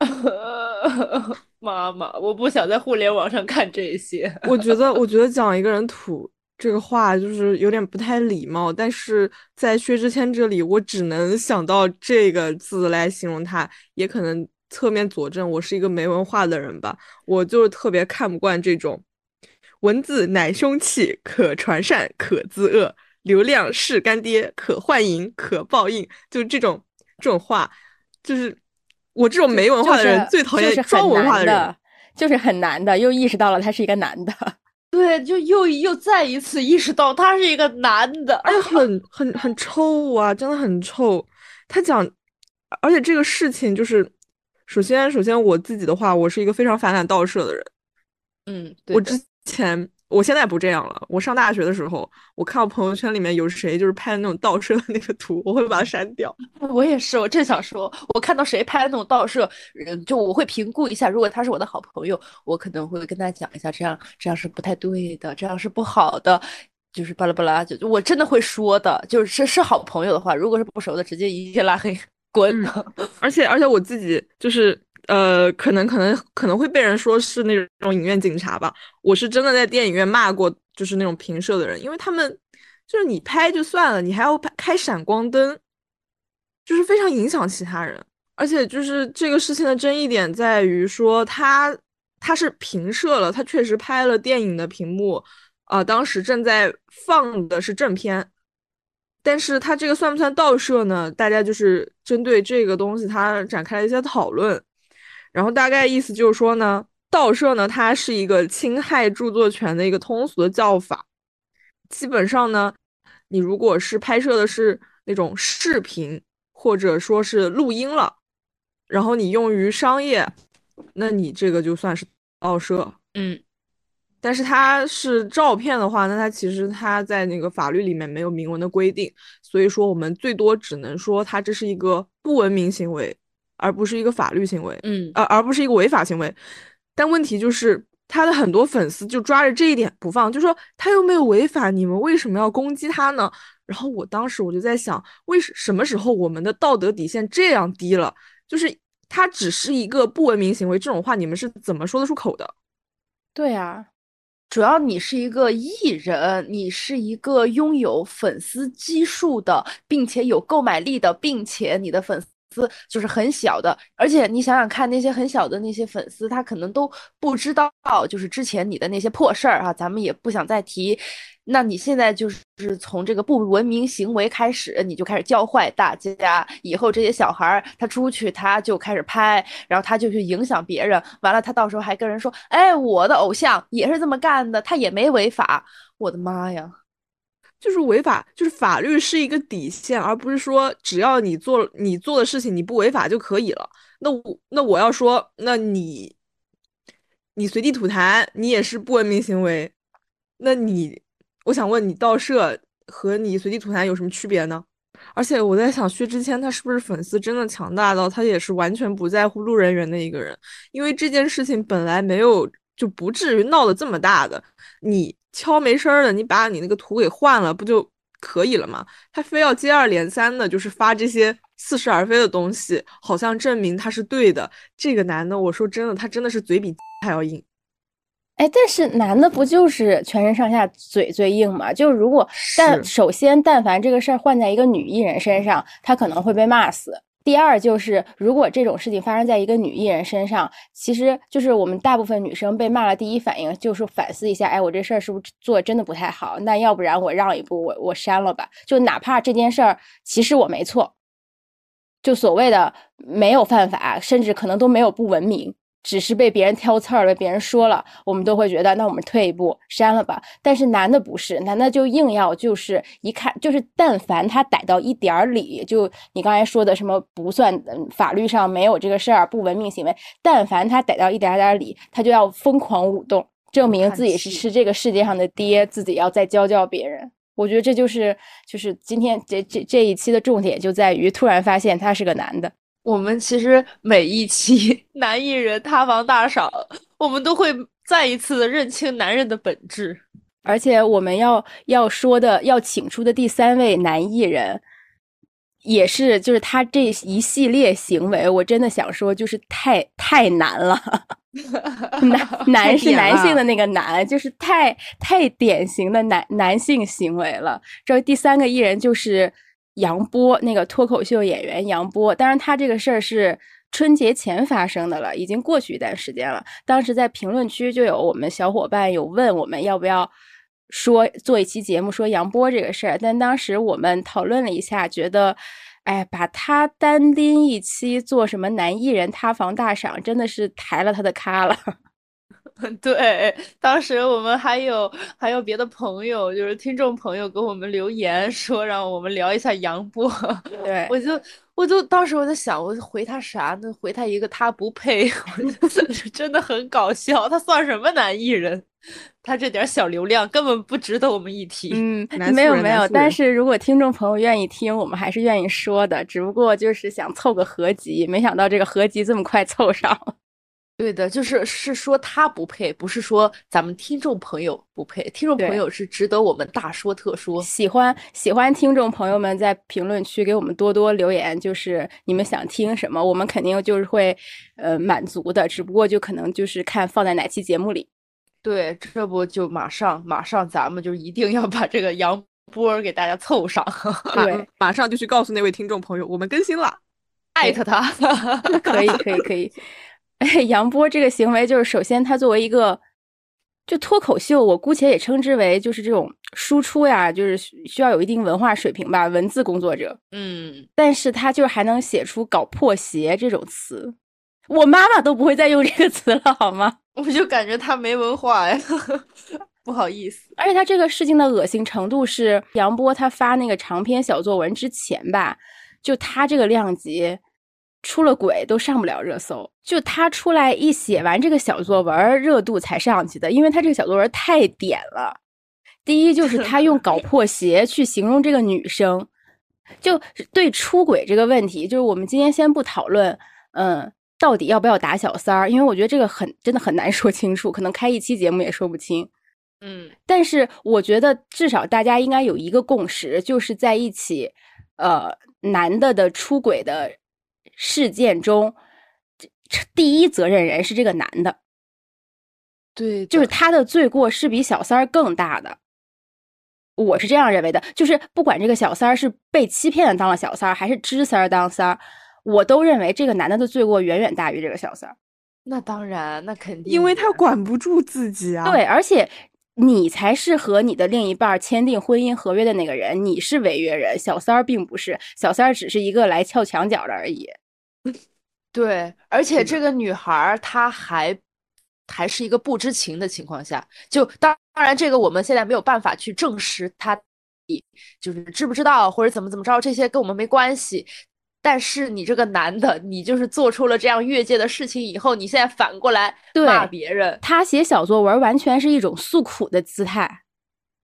[SPEAKER 3] (laughs)
[SPEAKER 2] 妈妈，我不想在互联网上看这些。
[SPEAKER 3] 我觉得，我觉得讲一个人土这个话就是有点不太礼貌，但是在薛之谦这里，我只能想到这个字来形容他，也可能。侧面佐证我是一个没文化的人吧，我就是特别看不惯这种文字乃凶器，可传善，可自恶，流量是干爹，可幻影，可报应，就这种这种话，就是我这种没文化的人最讨厌装文化的人，
[SPEAKER 1] 就是很难的，又意识到了他是一个男的，
[SPEAKER 2] 对，就又又再一次意识到他是一个男的，
[SPEAKER 3] 而且，很很很臭啊，真的很臭。他讲，而且这个事情就是。首先，首先我自己的话，我是一个非常反感盗摄的人。
[SPEAKER 2] 嗯，
[SPEAKER 3] 我之前，我现在不这样了。我上大学的时候，我看到朋友圈里面有谁就是拍的那种盗摄的那个图，我会把它删掉。(laughs)
[SPEAKER 2] 我也是，我正想说，我看到谁拍的那种盗摄，就我会评估一下，如果他是我的好朋友，我可能会跟他讲一下，这样这样是不太对的，这样是不好的，就是巴拉巴拉，就我真的会说的。就是是好朋友的话，如果是不熟的，直接一键拉黑。滚！
[SPEAKER 3] 而且而且我自己就是呃，可能可能可能会被人说是那种影院警察吧。我是真的在电影院骂过，就是那种评摄的人，因为他们就是你拍就算了，你还要拍开闪光灯，就是非常影响其他人。而且就是这个事情的争议点在于说，他他是平射了，他确实拍了电影的屏幕啊，当时正在放的是正片。但是他这个算不算盗摄呢？大家就是针对这个东西，他展开了一些讨论。然后大概意思就是说呢，盗摄呢，它是一个侵害著作权的一个通俗的叫法。基本上呢，你如果是拍摄的是那种视频或者说是录音了，然后你用于商业，那你这个就算是盗摄。
[SPEAKER 2] 嗯。
[SPEAKER 3] 但是它是照片的话，那它其实它在那个法律里面没有明文的规定，所以说我们最多只能说它这是一个不文明行为，而不是一个法律行为，
[SPEAKER 2] 嗯，
[SPEAKER 3] 而而不是一个违法行为。但问题就是他的很多粉丝就抓着这一点不放，就说他又没有违法，你们为什么要攻击他呢？然后我当时我就在想，为什什么时候我们的道德底线这样低了？就是他只是一个不文明行为，这种话你们是怎么说得出口的？
[SPEAKER 1] 对啊。
[SPEAKER 2] 主要你是一个艺人，你是一个拥有粉丝基数的，并且有购买力的，并且你的粉丝就是很小的，而且你想想看，那些很小的那些粉丝，他可能都不知道，就是之前你的那些破事儿啊，咱们也不想再提。那你现在就是从这个不文明行为开始，你就开始教坏大家。以后这些小孩儿他出去他就开始拍，然后他就去影响别人。完了，他到时候还跟人说：“哎，我的偶像也是这么干的，他也没违法。”我的妈呀，
[SPEAKER 3] 就是违法，就是法律是一个底线，而不是说只要你做你做的事情你不违法就可以了。那我那我要说，那你你随地吐痰，你也是不文明行为。那你。我想问你，盗摄和你随地吐痰有什么区别呢？而且我在想，薛之谦他是不是粉丝真的强大到他也是完全不在乎路人缘的一个人？因为这件事情本来没有就不至于闹得这么大的，你悄没声儿的，你把你那个图给换了不就可以了吗？他非要接二连三的，就是发这些似是而非的东西，好像证明他是对的。这个男的，我说真的，他真的是嘴比还要硬。
[SPEAKER 1] 哎，但是男的不就是全身上下嘴最硬吗？就如果但首先，但凡这个事儿换在一个女艺人身上，她可能会被骂死。第二就是，如果这种事情发生在一个女艺人身上，其实就是我们大部分女生被骂了，第一反应就是反思一下，哎，我这事儿是不是做真的不太好？那要不然我让一步，我我删了吧。就哪怕这件事儿其实我没错，就所谓的没有犯法，甚至可能都没有不文明。只是被别人挑刺儿，被别人说了，我们都会觉得，那我们退一步删了吧。但是男的不是，男的就硬要，就是一看就是，但凡他逮到一点儿理，就你刚才说的什么不算，法律上没有这个事儿，不文明行为。但凡他逮到一点点理，他就要疯狂舞动，证明自己是是这个世界上的爹，自己要再教教别人。我觉得这就是就是今天这这这一期的重点就在于，突然发现他是个男的。
[SPEAKER 2] 我们其实每一期 (laughs) 男艺人塌房大赏，我们都会再一次的认清男人的本质。
[SPEAKER 1] 而且我们要要说的、要请出的第三位男艺人，也是就是他这一系列行为，我真的想说，就是太太难了。(laughs) 男 (laughs) 男是男性的那个男，就是太太典型的男男性行为了。这第三个艺人就是。杨波那个脱口秀演员杨波，当然他这个事儿是春节前发生的了，已经过去一段时间了。当时在评论区就有我们小伙伴有问我们要不要说做一期节目说杨波这个事儿，但当时我们讨论了一下，觉得，哎，把他单拎一期做什么男艺人塌房大赏，真的是抬了他的咖了。(laughs)
[SPEAKER 2] 对，当时我们还有还有别的朋友，就是听众朋友给我们留言说让我们聊一下杨波，(laughs)
[SPEAKER 1] 对
[SPEAKER 2] 我就我就当时我在想，我回他啥呢？回他一个他不配，(laughs) 真的很搞笑。他算什么男艺人？他这点小流量根本不值得我们一提。
[SPEAKER 1] 嗯，没有没有，但是如果听众朋友愿意听，我们还是愿意说的，只不过就是想凑个合集，没想到这个合集这么快凑上。
[SPEAKER 2] 对的，就是是说他不配，不是说咱们听众朋友不配。听众朋友是值得我们大说特说。
[SPEAKER 1] 喜欢喜欢听众朋友们在评论区给我们多多留言，就是你们想听什么，我们肯定就是会呃满足的。只不过就可能就是看放在哪期节目里。
[SPEAKER 2] 对，这不就马上马上咱们就一定要把这个杨波给大家凑上。
[SPEAKER 1] 对，(laughs)
[SPEAKER 3] 马上就去告诉那位听众朋友，我们更新了，
[SPEAKER 2] 艾特他。(laughs)
[SPEAKER 1] 可以可以可以。(laughs) 杨波这个行为，就是首先他作为一个就脱口秀，我姑且也称之为就是这种输出呀，就是需要有一定文化水平吧，文字工作者。
[SPEAKER 2] 嗯，
[SPEAKER 1] 但是他就还能写出“搞破鞋”这种词，我妈妈都不会再用这个词了，好吗？(laughs)
[SPEAKER 2] 我就感觉他没文化呀，(laughs) 不好意思。
[SPEAKER 1] 而且他这个事情的恶心程度是，杨波他发那个长篇小作文之前吧，就他这个量级。出了轨都上不了热搜，就他出来一写完这个小作文，热度才上去的，因为他这个小作文太点了。第一就 (laughs) 是他用“搞破鞋”去形容这个女生，就对出轨这个问题，就是我们今天先不讨论，嗯，到底要不要打小三儿，因为我觉得这个很真的很难 (laughs) 说清楚，可能开一期节目也说不清。
[SPEAKER 2] 嗯，
[SPEAKER 1] 但是我觉得至少大家应该有一个共识，就是在一起，呃，男的的出轨的。事件中，第一责任人是这个男的，
[SPEAKER 2] 对，
[SPEAKER 1] 就是他的罪过是比小三儿更大的，我是这样认为的。就是不管这个小三儿是被欺骗的当了小三儿，还是知三儿当三儿，我都认为这个男的的罪过远远大于这个小三儿。
[SPEAKER 2] 那当然，那肯定，
[SPEAKER 3] 因为他管不住自己啊。
[SPEAKER 1] 对，而且。你才是和你的另一半签订婚姻合约的那个人，你是违约人，小三儿并不是，小三儿只是一个来撬墙角的而已。(laughs)
[SPEAKER 2] 对，而且这个女孩儿她还还是一个不知情的情况下，就当当然这个我们现在没有办法去证实她，就是知不知道或者怎么怎么着，这些跟我们没关系。但是你这个男的，你就是做出了这样越界的事情以后，你现在反过来骂别人。
[SPEAKER 1] 他写小作文完全是一种诉苦的姿态，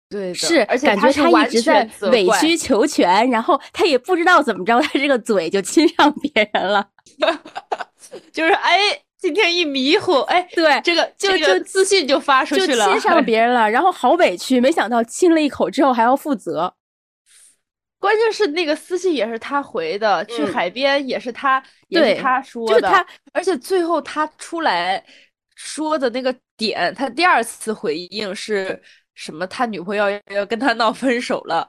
[SPEAKER 2] 对，
[SPEAKER 1] 是，
[SPEAKER 2] 而且
[SPEAKER 1] 感觉他一直在委曲求全，然后他也不知道怎么着，他这个嘴就亲上别人了，(laughs)
[SPEAKER 2] 就是哎，今天一迷糊，哎，
[SPEAKER 1] 对，
[SPEAKER 2] 这个
[SPEAKER 1] 就就
[SPEAKER 2] 自信就发出去了，
[SPEAKER 1] 亲上别人了，然后好委屈，没想到亲了一口之后还要负责。
[SPEAKER 2] 关键是那个私信也是他回的，去海边也是他，也是他说的，
[SPEAKER 1] 就是他，
[SPEAKER 2] 而且最后他出来说的那个点，他第二次回应是什么？他女朋友要跟他闹分手了，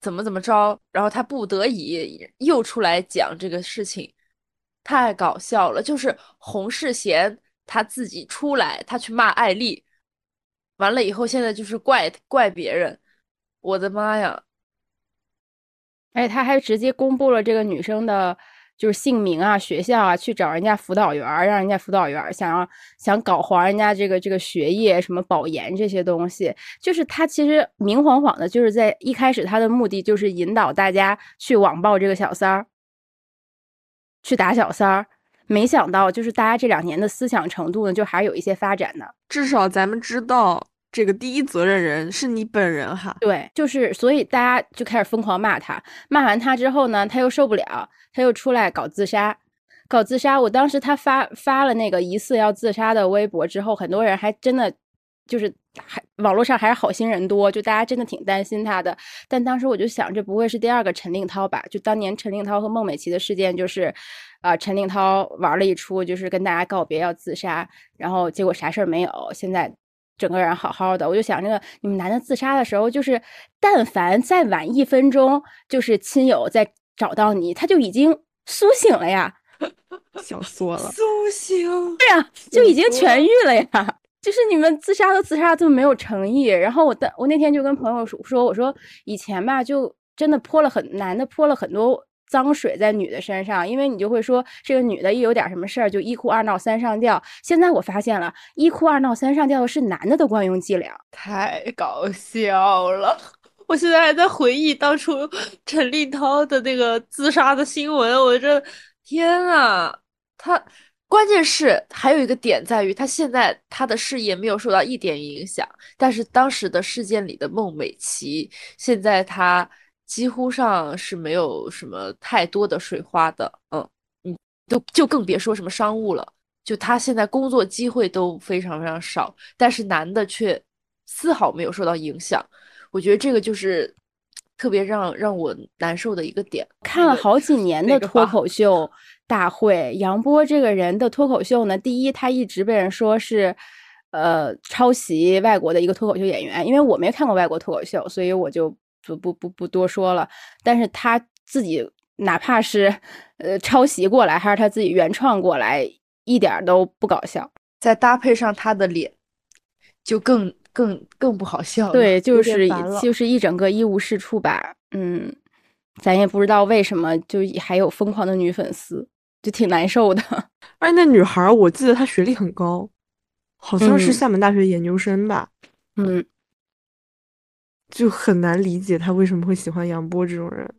[SPEAKER 2] 怎么怎么着？然后他不得已又出来讲这个事情，太搞笑了。就是洪世贤他自己出来，他去骂艾丽，完了以后现在就是怪怪别人，我的妈呀！
[SPEAKER 1] 而且他还直接公布了这个女生的。就是姓名啊，学校啊，去找人家辅导员，让人家辅导员想要想搞黄人家这个这个学业，什么保研这些东西，就是他其实明晃晃的，就是在一开始他的目的就是引导大家去网暴这个小三儿，去打小三儿，没想到就是大家这两年的思想程度呢，就还有一些发展呢。
[SPEAKER 3] 至少咱们知道。这个第一责任人是你本人哈，
[SPEAKER 1] 对，就是所以大家就开始疯狂骂他，骂完他之后呢，他又受不了，他又出来搞自杀，搞自杀。我当时他发发了那个疑似要自杀的微博之后，很多人还真的就是还网络上还是好心人多，就大家真的挺担心他的。但当时我就想，这不会是第二个陈令涛吧？就当年陈令涛和孟美岐的事件，就是啊，陈令涛玩了一出，就是跟大家告别要自杀，然后结果啥事儿没有，现在。整个人好好的，我就想，那个你们男的自杀的时候，就是但凡再晚一分钟，就是亲友再找到你，他就已经苏醒了呀，(laughs)
[SPEAKER 3] 想缩了，
[SPEAKER 2] 苏醒，
[SPEAKER 1] 对呀，就已经痊愈了呀。(laughs) 就是你们自杀都自杀这么没有诚意。然后我的我那天就跟朋友说说，我说以前吧，就真的泼了很男的泼了很多。脏水在女的身上，因为你就会说这个女的一有点什么事儿就一哭二闹三上吊。现在我发现了，一哭二闹三上吊是男的的惯用伎俩，
[SPEAKER 2] 太搞笑了！我现在还在回忆当初 (laughs) 陈立涛的那个自杀的新闻，我这天啊！他关键是还有一个点在于，他现在他的事业没有受到一点影响，但是当时的事件里的孟美岐，现在他。几乎上是没有什么太多的水花的，嗯，你都就更别说什么商务了。就他现在工作机会都非常非常少，但是男的却丝毫没有受到影响。我觉得这个就是特别让让我难受的一个点。
[SPEAKER 1] 看了好几年的脱口秀大会，杨波这个人的脱口秀呢，第一他一直被人说是呃抄袭外国的一个脱口秀演员，因为我没看过外国脱口秀，所以我就。不不不不多说了，但是他自己哪怕是呃抄袭过来，还是他自己原创过来，一点都不搞笑。
[SPEAKER 2] 再搭配上他的脸，就更更更不好笑了。
[SPEAKER 1] 对，就是就是一整个一无是处吧。嗯，咱也不知道为什么，就还有疯狂的女粉丝，就挺难受的。(laughs)
[SPEAKER 3] 而且那女孩，我记得她学历很高，好像是厦门大学研究生吧。
[SPEAKER 1] 嗯。
[SPEAKER 3] 就很难理解他为什么会喜欢杨波这种人。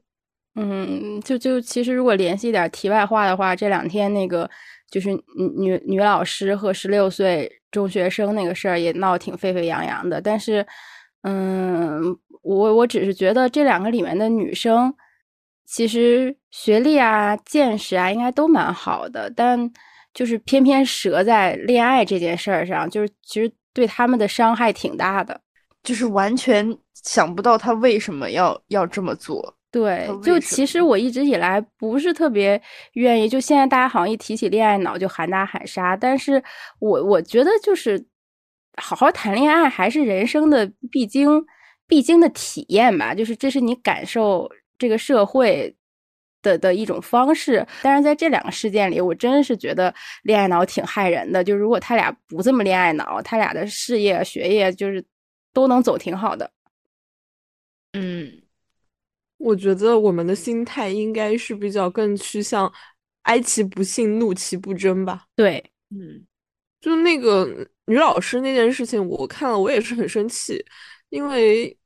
[SPEAKER 1] 嗯，就就其实如果联系一点题外话的话，这两天那个就是女女女老师和十六岁中学生那个事儿也闹挺沸沸扬扬的。但是，嗯，我我只是觉得这两个里面的女生，其实学历啊、见识啊应该都蛮好的，但就是偏偏折在恋爱这件事儿上，就是其实对他们的伤害挺大的。
[SPEAKER 2] 就是完全想不到他为什么要要这么做。
[SPEAKER 1] 对，就其实我一直以来不是特别愿意。就现在大家好像一提起恋爱脑就喊打喊杀，但是我我觉得就是好好谈恋爱还是人生的必经必经的体验吧。就是这是你感受这个社会的的一种方式。但是在这两个事件里，我真是觉得恋爱脑挺害人的。就如果他俩不这么恋爱脑，他俩的事业学业就是。都能走挺好的，
[SPEAKER 2] 嗯，
[SPEAKER 3] 我觉得我们的心态应该是比较更趋向哀其不幸，怒其不争吧。
[SPEAKER 1] 对，
[SPEAKER 2] 嗯，
[SPEAKER 3] 就那个女老师那件事情，我看了我也是很生气，因为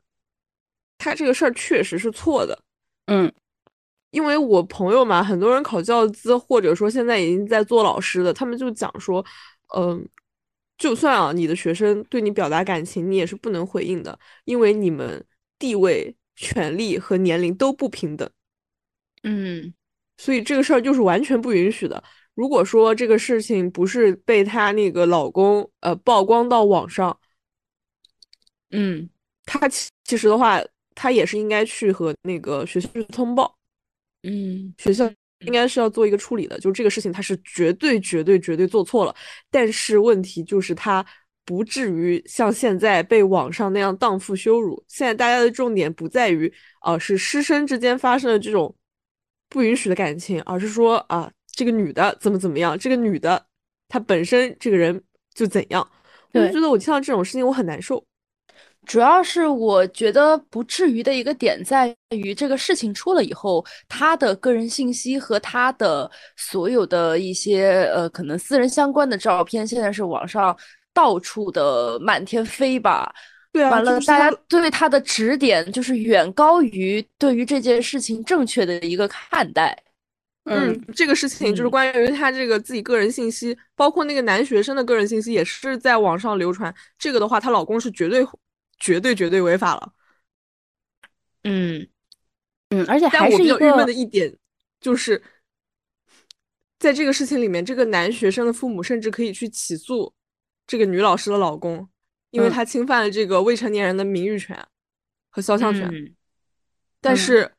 [SPEAKER 3] 她这个事儿确实是错的。
[SPEAKER 1] 嗯，
[SPEAKER 3] 因为我朋友嘛，很多人考教资，或者说现在已经在做老师的，他们就讲说，嗯。就算啊，你的学生对你表达感情，你也是不能回应的，因为你们地位、权利和年龄都不平等。
[SPEAKER 2] 嗯，
[SPEAKER 3] 所以这个事儿就是完全不允许的。如果说这个事情不是被她那个老公呃曝光到网上，
[SPEAKER 2] 嗯，
[SPEAKER 3] 她其其实的话，她也是应该去和那个学校去通报。
[SPEAKER 2] 嗯，
[SPEAKER 3] 学校应该是要做一个处理的，就是这个事情他是绝对绝对绝对做错了，但是问题就是他不至于像现在被网上那样荡妇羞辱。现在大家的重点不在于啊是师生之间发生的这种不允许的感情，而是说啊这个女的怎么怎么样，这个女的她本身这个人就怎样。我就觉得我听到这种事情我很难受。
[SPEAKER 2] 主要是我觉得不至于的一个点在于，这个事情出了以后，他的个人信息和他的所有的一些呃可能私人相关的照片，现在是网上到处的满天飞吧。
[SPEAKER 3] 对啊，
[SPEAKER 2] 完了，大家对他的指点就是远高于对于这件事情正确的一个看待。
[SPEAKER 3] 嗯，这个事情就是关于他这个自己个人信息，包括那个男学生的个人信息也是在网上流传。这个的话，她老公是绝对。绝对绝对违法了，
[SPEAKER 2] 嗯
[SPEAKER 1] 嗯，而且
[SPEAKER 3] 但我比较郁闷的一点就是，在这个事情里面，这个男学生的父母甚至可以去起诉这个女老师的老公，因为他侵犯了这个未成年人的名誉权和肖像权。但是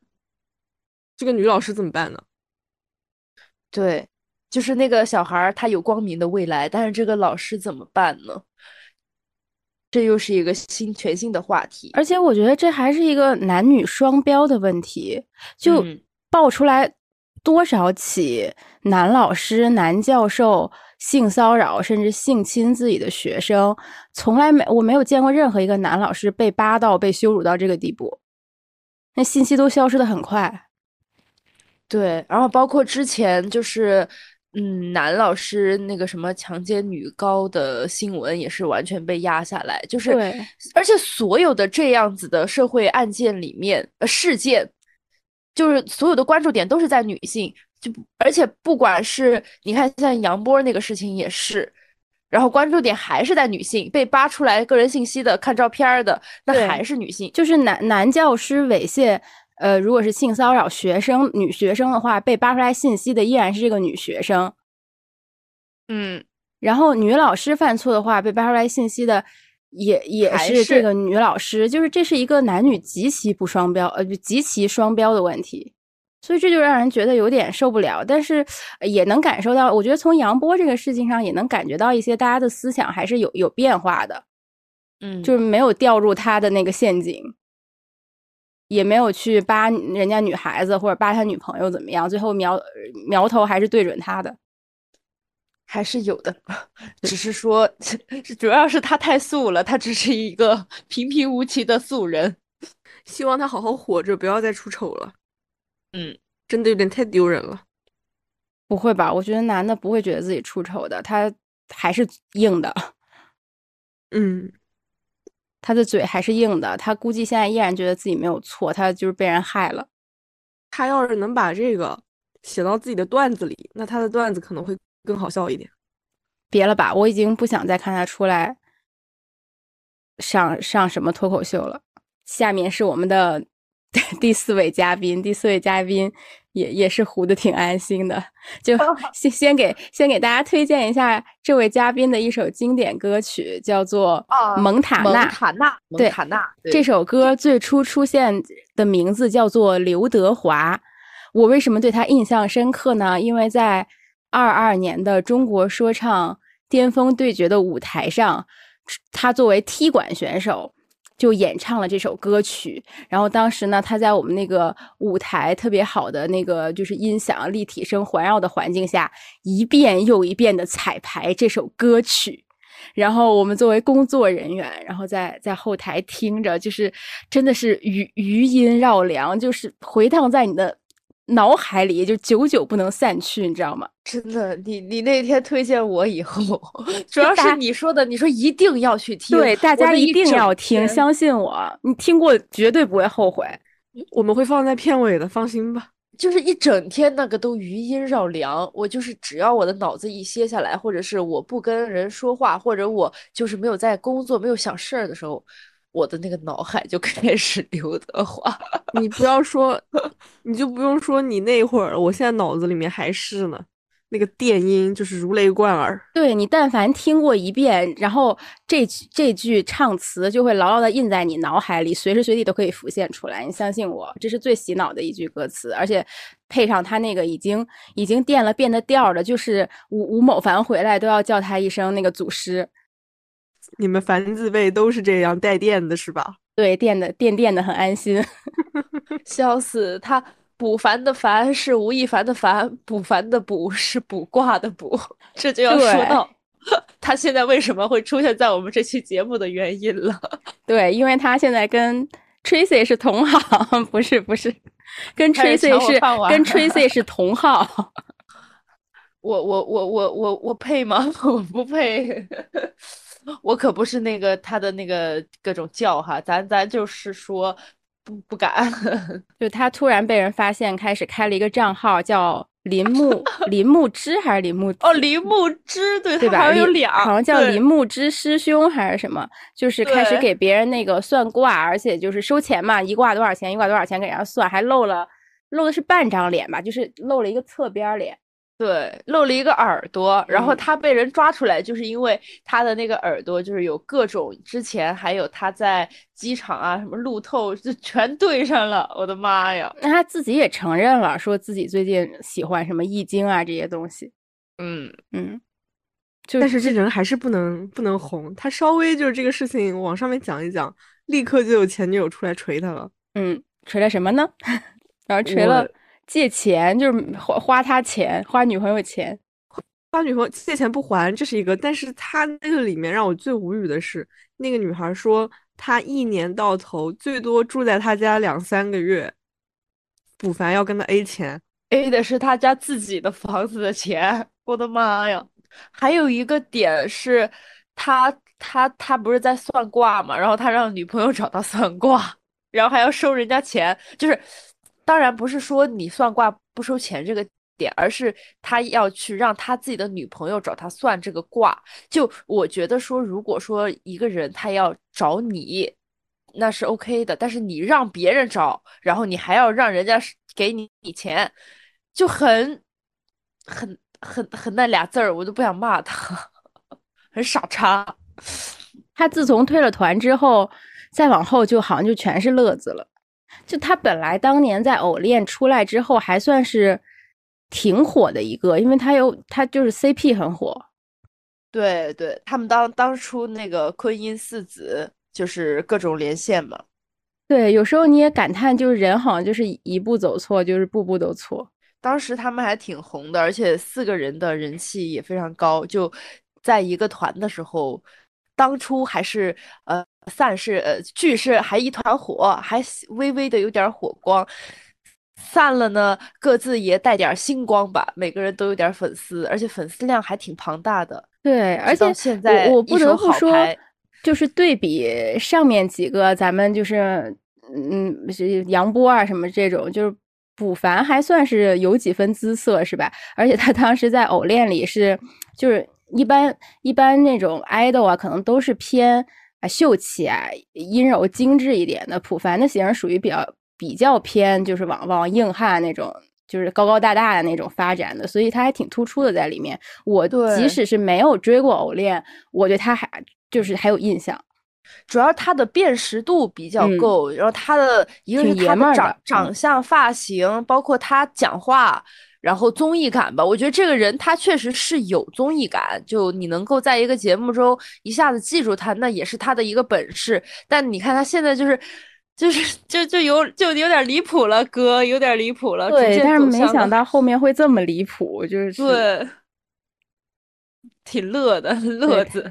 [SPEAKER 3] 这个女老师怎么办呢？
[SPEAKER 2] 对，就是那个小孩儿，他有光明的未来，但是这个老师怎么办呢？这又是一个新全新的话题，
[SPEAKER 1] 而且我觉得这还是一个男女双标的问题，就爆出来多少起男老师、男教授性骚扰甚至性侵自己的学生，从来没我没有见过任何一个男老师被扒到、被羞辱到这个地步，那信息都消失的很快。
[SPEAKER 2] 对，然后包括之前就是。嗯，男老师那个什么强奸女高的新闻也是完全被压下来，就是，而且所有的这样子的社会案件里面，呃，事件，就是所有的关注点都是在女性，就而且不管是你看像杨波那个事情也是，然后关注点还是在女性，被扒出来个人信息的、看照片的，那还是女性，
[SPEAKER 1] 就是男男教师猥亵。呃，如果是性骚扰学生女学生的话，被扒出来信息的依然是这个女学生。
[SPEAKER 2] 嗯，
[SPEAKER 1] 然后女老师犯错的话，被扒出来信息的也也是这个女老师，就是这是一个男女极其不双标，呃，极其双标的问题。所以这就让人觉得有点受不了，但是也能感受到，我觉得从杨波这个事情上也能感觉到一些大家的思想还是有有变化的。
[SPEAKER 2] 嗯，
[SPEAKER 1] 就是没有掉入他的那个陷阱。也没有去扒人家女孩子或者扒他女朋友怎么样，最后苗苗头还是对准他的，
[SPEAKER 2] 还是有的，(laughs) 只是说 (laughs) 主要是他太素了，他只是一个平平无奇的素人，
[SPEAKER 3] 希望他好好活着，不要再出丑了。
[SPEAKER 2] 嗯，
[SPEAKER 3] 真的有点太丢人了。
[SPEAKER 1] 不会吧？我觉得男的不会觉得自己出丑的，他还是硬的。
[SPEAKER 3] 嗯。
[SPEAKER 1] 他的嘴还是硬的，他估计现在依然觉得自己没有错，他就是被人害了。
[SPEAKER 3] 他要是能把这个写到自己的段子里，那他的段子可能会更好笑一点。
[SPEAKER 1] 别了吧，我已经不想再看他出来上上什么脱口秀了。下面是我们的 (laughs) 第四位嘉宾，第四位嘉宾。也也是糊的挺安心的，就先先给先给大家推荐一下这位嘉宾的一首经典歌曲，叫做《蒙塔纳》。
[SPEAKER 2] 蒙塔纳，蒙塔纳。
[SPEAKER 1] 这首歌最初出现的名字叫做刘德华。我为什么对他印象深刻呢？因为在二二年的中国说唱巅峰对决的舞台上，他作为踢馆选手。就演唱了这首歌曲，然后当时呢，他在我们那个舞台特别好的那个就是音响立体声环绕的环境下，一遍又一遍的彩排这首歌曲，然后我们作为工作人员，然后在在后台听着，就是真的是余余音绕梁，就是回荡在你的。脑海里就久久不能散去，你知道吗？
[SPEAKER 2] 真的，你你那天推荐我以后，(laughs) 主要是你说的，你说一定要去听，
[SPEAKER 1] 对，大家一定要听，相信我，你听过绝对不会后悔。
[SPEAKER 3] 我们会放在片尾的，放心吧。
[SPEAKER 2] 就是一整天那个都余音绕梁，我就是只要我的脑子一歇下来，或者是我不跟人说话，或者我就是没有在工作、没有想事儿的时候。我的那个脑海就开始刘德华，
[SPEAKER 3] 你不要说，(laughs) 你就不用说你那会儿，我现在脑子里面还是呢，那个电音就是如雷贯耳。
[SPEAKER 1] 对你，但凡听过一遍，然后这这句唱词就会牢牢的印在你脑海里，随时随地都可以浮现出来。你相信我，这是最洗脑的一句歌词，而且配上他那个已经已经变了变的调的，就是吴吴某凡回来都要叫他一声那个祖师。
[SPEAKER 3] 你们凡字辈都是这样带电的是吧？
[SPEAKER 1] 对，电的电电的很安心。(laughs)
[SPEAKER 2] 笑死他。补凡的凡是吴亦凡的凡，补凡的补是卜卦的卜，这就要说到他现在为什么会出现在我们这期节目的原因了。
[SPEAKER 1] 对，因为他现在跟 Tracy 是同行，不是不是，跟 Tracy 是跟 Tracy 是同号。(laughs)
[SPEAKER 2] 我我我我我我配吗？(laughs) 我不配，我可不是那个他的那个各种叫哈，咱咱就是说。不不敢，(laughs)
[SPEAKER 1] 就他突然被人发现，开始开了一个账号，叫林木 (laughs) 林木之还是林木
[SPEAKER 2] 哦林木之对
[SPEAKER 1] 对吧？好
[SPEAKER 2] 像有俩，
[SPEAKER 1] 好像叫林木之师兄还是什么？就是开始给别人那个算卦，而且就是收钱嘛，一卦多少钱？一卦多少钱？给人家算，还露了露的是半张脸吧，就是露了一个侧边脸。
[SPEAKER 2] 对，露了一个耳朵，然后他被人抓出来，就是因为他的那个耳朵，就是有各种之前还有他在机场啊什么路透，就全对上了。我的妈呀！
[SPEAKER 1] 那他自己也承认了，说自己最近喜欢什么易经啊这些东西。
[SPEAKER 2] 嗯
[SPEAKER 1] 嗯，就
[SPEAKER 3] 但是这人还是不能不能红，他稍微就是这个事情往上面讲一讲，立刻就有前女友出来锤他了。
[SPEAKER 1] 嗯，锤了什么呢？(laughs) 然后锤了。借钱就是花花他钱，花女朋友钱，
[SPEAKER 3] 花女朋友借钱不还，这是一个。但是他那个里面让我最无语的是，那个女孩说她一年到头最多住在他家两三个月，卜凡要跟他 A 钱
[SPEAKER 2] ，A 的是他家自己的房子的钱。我的妈呀！还有一个点是，他他他不是在算卦嘛，然后他让女朋友找他算卦，然后还要收人家钱，就是。当然不是说你算卦不收钱这个点，而是他要去让他自己的女朋友找他算这个卦。就我觉得说，如果说一个人他要找你，那是 OK 的，但是你让别人找，然后你还要让人家给你你钱，就很很很很那俩字儿，我都不想骂他，(laughs) 很傻叉。
[SPEAKER 1] 他自从退了团之后，再往后就好像就全是乐子了。就他本来当年在偶练出来之后还算是挺火的一个，因为他有他就是 CP 很火。
[SPEAKER 2] 对对，他们当当初那个昆音四子就是各种连线嘛。
[SPEAKER 1] 对，有时候你也感叹，就是人好像就是一步走错，就是步步都错。
[SPEAKER 2] 当时他们还挺红的，而且四个人的人气也非常高。就在一个团的时候，当初还是呃。散是呃聚是还一团火，还微微的有点火光。散了呢，各自也带点星光吧。每个人都有点粉丝，而且粉丝量还挺庞大的。
[SPEAKER 1] 对，而且
[SPEAKER 2] 现在
[SPEAKER 1] 我不得不说，就是对比上面几个，咱们就是嗯，杨波啊什么这种，就是卜凡还算是有几分姿色，是吧？而且他当时在偶练里是，就是一般一般那种 idol 啊，可能都是偏。啊，秀气啊，阴柔精致一点的。普凡的型属于比较比较偏，就是往往硬汉那种，就是高高大大的那种发展的，所以他还挺突出的在里面。我即使是没有追过偶恋，我对他还就是还有印象。
[SPEAKER 2] 主要他的辨识度比较够，然后他的一个是他的长长相、发型，包括他讲话。然后综艺感吧，我觉得这个人他确实是有综艺感，就你能够在一个节目中一下子记住他，那也是他的一个本事。但你看他现在就是，就是就就有就有点离谱了，哥有点离谱了。
[SPEAKER 1] 对，但是没想到后面会这么离谱，就是
[SPEAKER 2] 对，挺乐的乐子，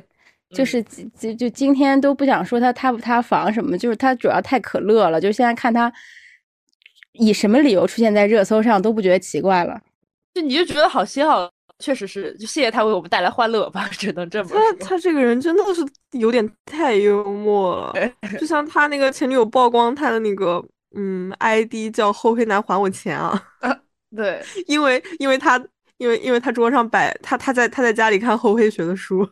[SPEAKER 1] 就是就就今天都不想说他塌不塌房什么，就是他主要太可乐了，就现在看他以什么理由出现在热搜上都不觉得奇怪了。
[SPEAKER 2] 就你就觉得好笑，确实是，就谢谢他为我们带来欢乐吧，只能这么说。
[SPEAKER 3] 他 (laughs) 他这个人真的是有点太幽默了，就像他那个前女友曝光他的那个嗯 ID 叫后黑男还我钱啊，(laughs)
[SPEAKER 2] 对，
[SPEAKER 3] 因为因为他因为因为他桌上摆他他在他在家里看厚黑学的书，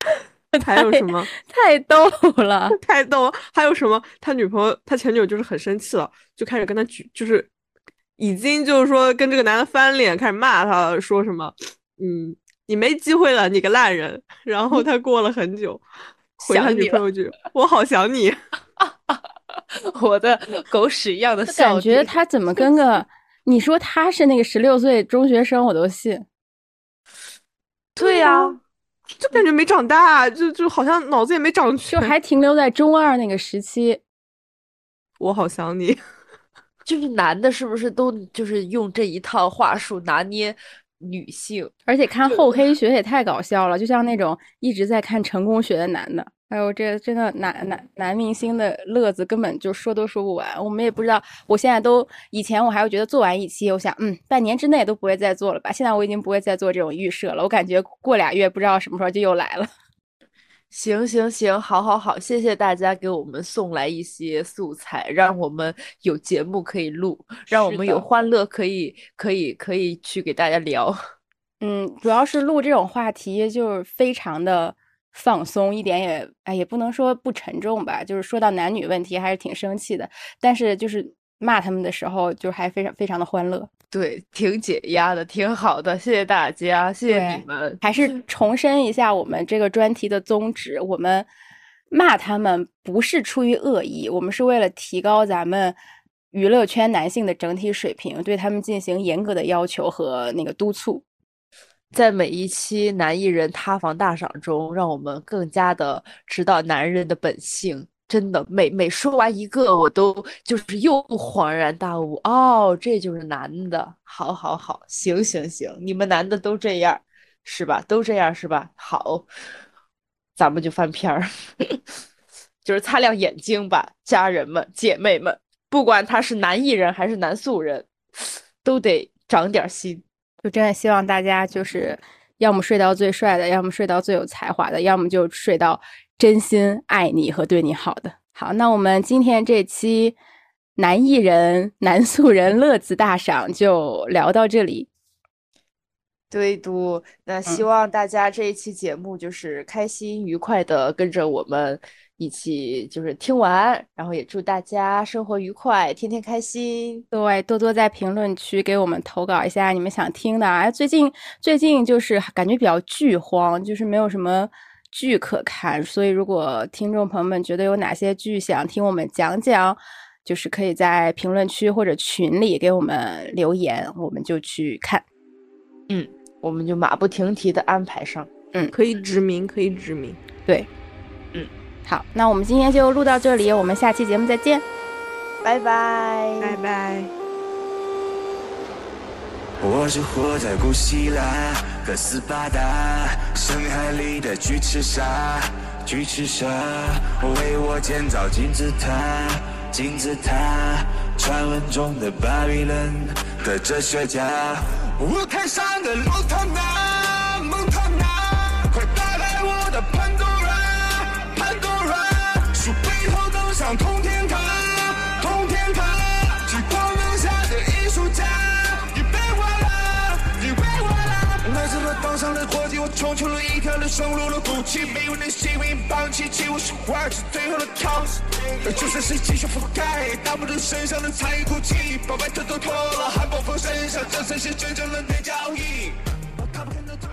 [SPEAKER 3] (laughs) 还有什么
[SPEAKER 1] 太逗了，
[SPEAKER 3] 太逗，还有什么？他女朋友他前女友就是很生气了，就开始跟他举就是。已经就是说跟这个男的翻脸，开始骂他，说什么，嗯，你没机会了，你个烂人。(laughs) 然后他过了很久，回他女朋友句，我好想你，(laughs)
[SPEAKER 2] 我的狗屎一样的笑。
[SPEAKER 1] 感觉他怎么 (laughs) 跟个你说他是那个十六岁中学生，我都信。
[SPEAKER 2] 对呀、
[SPEAKER 3] 就感觉没长大，就就好像脑子也没长
[SPEAKER 1] 就。还停留在中二那个时期。
[SPEAKER 3] 我好想你，
[SPEAKER 2] 就是男的，是不是都就是用这一套话术拿捏女性？
[SPEAKER 1] 而且看厚黑学也太搞笑了，就像那种一直在看成功学的男的，哎呦这真的男男男明星的乐子根本就说都说不完。我们也不知道，我现在都以前我还会觉得做完一期，我想嗯，半年之内都不会再做了吧。现在我已经不会再做这种预设了，我感觉过俩月不知道什么时候就又来了。
[SPEAKER 2] 行行行，好好好，谢谢大家给我们送来一些素材，让我们有节目可以录，让我们有欢乐可以可以可以去给大家聊。(laughs)
[SPEAKER 1] 嗯，主要是录这种话题就是非常的放松，一点也哎也不能说不沉重吧，就是说到男女问题还是挺生气的，但是就是骂他们的时候，就还非常非常的欢乐。
[SPEAKER 2] 对，挺解压的，挺好的，谢谢大家，谢谢你们。
[SPEAKER 1] 还是 (laughs) 重申一下我们这个专题的宗旨：我们骂他们不是出于恶意，我们是为了提高咱们娱乐圈男性的整体水平，对他们进行严格的要求和那个督促。
[SPEAKER 2] 在每一期男艺人塌房大赏中，让我们更加的知道男人的本性。真的，每每说完一个，我都就是又恍然大悟，哦，这就是男的。好，好，好，行，行，行，你们男的都这样，是吧？都这样是吧？好，咱们就翻篇儿，(laughs) 就是擦亮眼睛吧，家人们、姐妹们，不管他是男艺人还是男素人，都得长点心。
[SPEAKER 1] 就真的希望大家就是要么睡到最帅的，要么睡到最有才华的，要么就睡到真心爱你和对你好的。好，那我们今天这期男艺人、男素人乐子大赏就聊到这里。
[SPEAKER 2] 对嘟，那希
[SPEAKER 1] 嗯
[SPEAKER 2] 望大家这一期节目就是开心愉快的跟着我们一起就是听完，然后也祝大家生活愉快，天天开心。
[SPEAKER 1] 对，多多在评论区给我们投稿一下你们想听的啊。哎最近最近就是感觉比较剧荒，就是没有什么剧可看，所以如果听众朋友们觉得有哪些剧想听我们讲讲，就是可以在评论区或者群里给我们留言，我们就去看。
[SPEAKER 2] 嗯我们就马不停蹄的安排上。
[SPEAKER 3] 嗯可以指名，可以指名。
[SPEAKER 1] 对，
[SPEAKER 2] 嗯，
[SPEAKER 1] 好，那我们今天就录到这里，我们下期节目再见。
[SPEAKER 2] 拜拜，
[SPEAKER 3] 拜拜。
[SPEAKER 4] 我是活在古希腊和斯巴达，深海里的巨齿鲨，巨齿鲨，为我建造金字塔，金字塔，传闻中的巴比伦的哲学家。舞台上的罗塔纳，冲出了一条路，升入了骨气，没有那幸运放弃，气我是华尔街最后的 toss。就算是继续覆盖，大不住身上的残余骨气，把外套都脱了，汉堡放身上，这才是真正的内交易。我看不看得透？